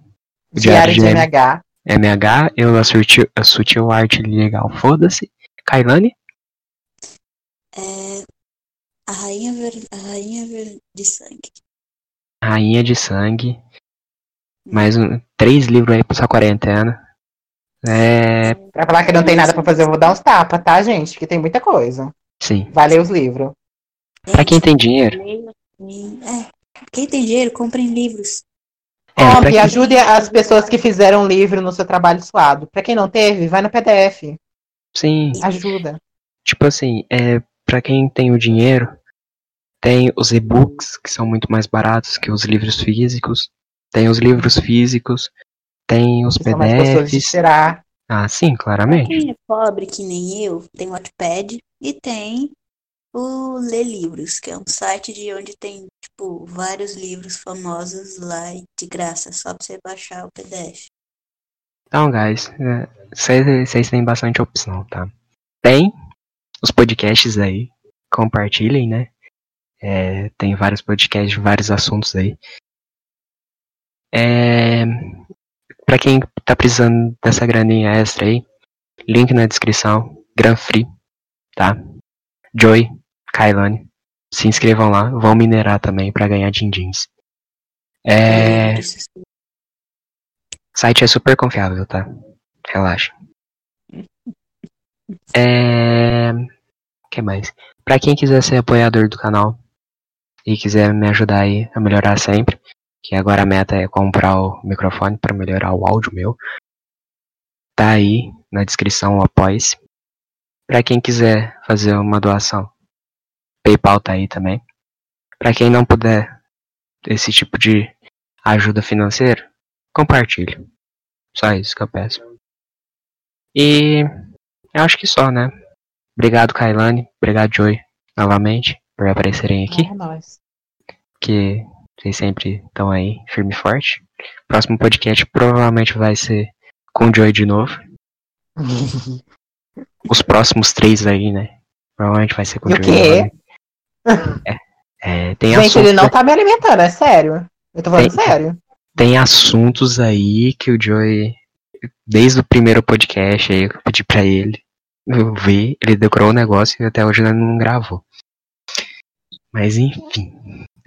Diário de M- MH. MH, eu a sutil, a sutil arte legal, foda-se. Kailane? É, a Rainha, Ver- a Rainha Ver- de Sangue. Rainha de Sangue. Mais um, três livros aí pra sua quarentena. É. Pra falar que não tem nada pra fazer, eu vou dar uns tapas, tá, gente? Que tem muita coisa. Sim. Vai ler os livros. Pra quem tem dinheiro. É, quem tem dinheiro, comprem livros. É, Compre, quem- ajude as pessoas que fizeram livro no seu trabalho suado. Pra quem não teve, vai no PDF. Sim. Ajuda. Tipo assim, é, pra quem tem o dinheiro, tem os e-books, que são muito mais baratos que os livros físicos. Tem os livros físicos. Tem os são mais de PDFs. tirar. Ah, sim, claramente. quem é pobre, que nem eu, tem o Wattpad e tem o Lê Livros, que é um site de onde tem, tipo, vários livros famosos lá e de graça, só pra você baixar o PDF. Então, guys, é, vocês têm bastante opção, tá? Tem os podcasts aí, compartilhem, né? É, tem vários podcasts de vários assuntos aí. É, pra quem tá precisando dessa graninha extra aí, link na descrição, Gran Free, tá? Joy, Kailane, se inscrevam lá, vão minerar também pra ganhar din-dins. É, o site é super confiável, tá? Relaxa. É... que mais? Pra quem quiser ser apoiador do canal e quiser me ajudar aí a melhorar sempre, que agora a meta é comprar o microfone pra melhorar o áudio meu, tá aí na descrição o apoie-se. Pra quem quiser fazer uma doação, PayPal tá aí também. Pra quem não puder esse tipo de ajuda financeira, compartilhe. Só isso que eu peço. E eu acho que só, né? Obrigado, Kailane. Obrigado, Joy, novamente, por aparecerem aqui. É nóis. Que vocês sempre estão aí, firme e forte. Próximo podcast provavelmente vai ser com o Joy de novo. Os próximos três aí, né? Provavelmente vai ser com o E o Joy quê? É, é, tem Gente, assuntos, ele não tá me alimentando, é sério. Eu tô falando Tem- sério. tem assuntos aí que o Joey, desde o primeiro podcast aí que eu pedi pra ele ver, ele decorou o negócio e até hoje ele não gravou. Mas enfim,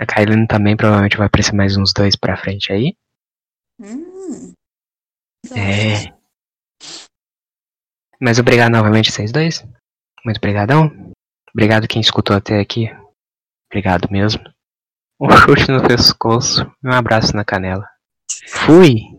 a Kylie também provavelmente vai aparecer mais uns dois pra frente aí. Hum. É. Mas obrigado novamente vocês dois. Muito obrigadão. Obrigado quem escutou até aqui. Obrigado mesmo. Um chute no pescoço e um abraço na canela. Fui!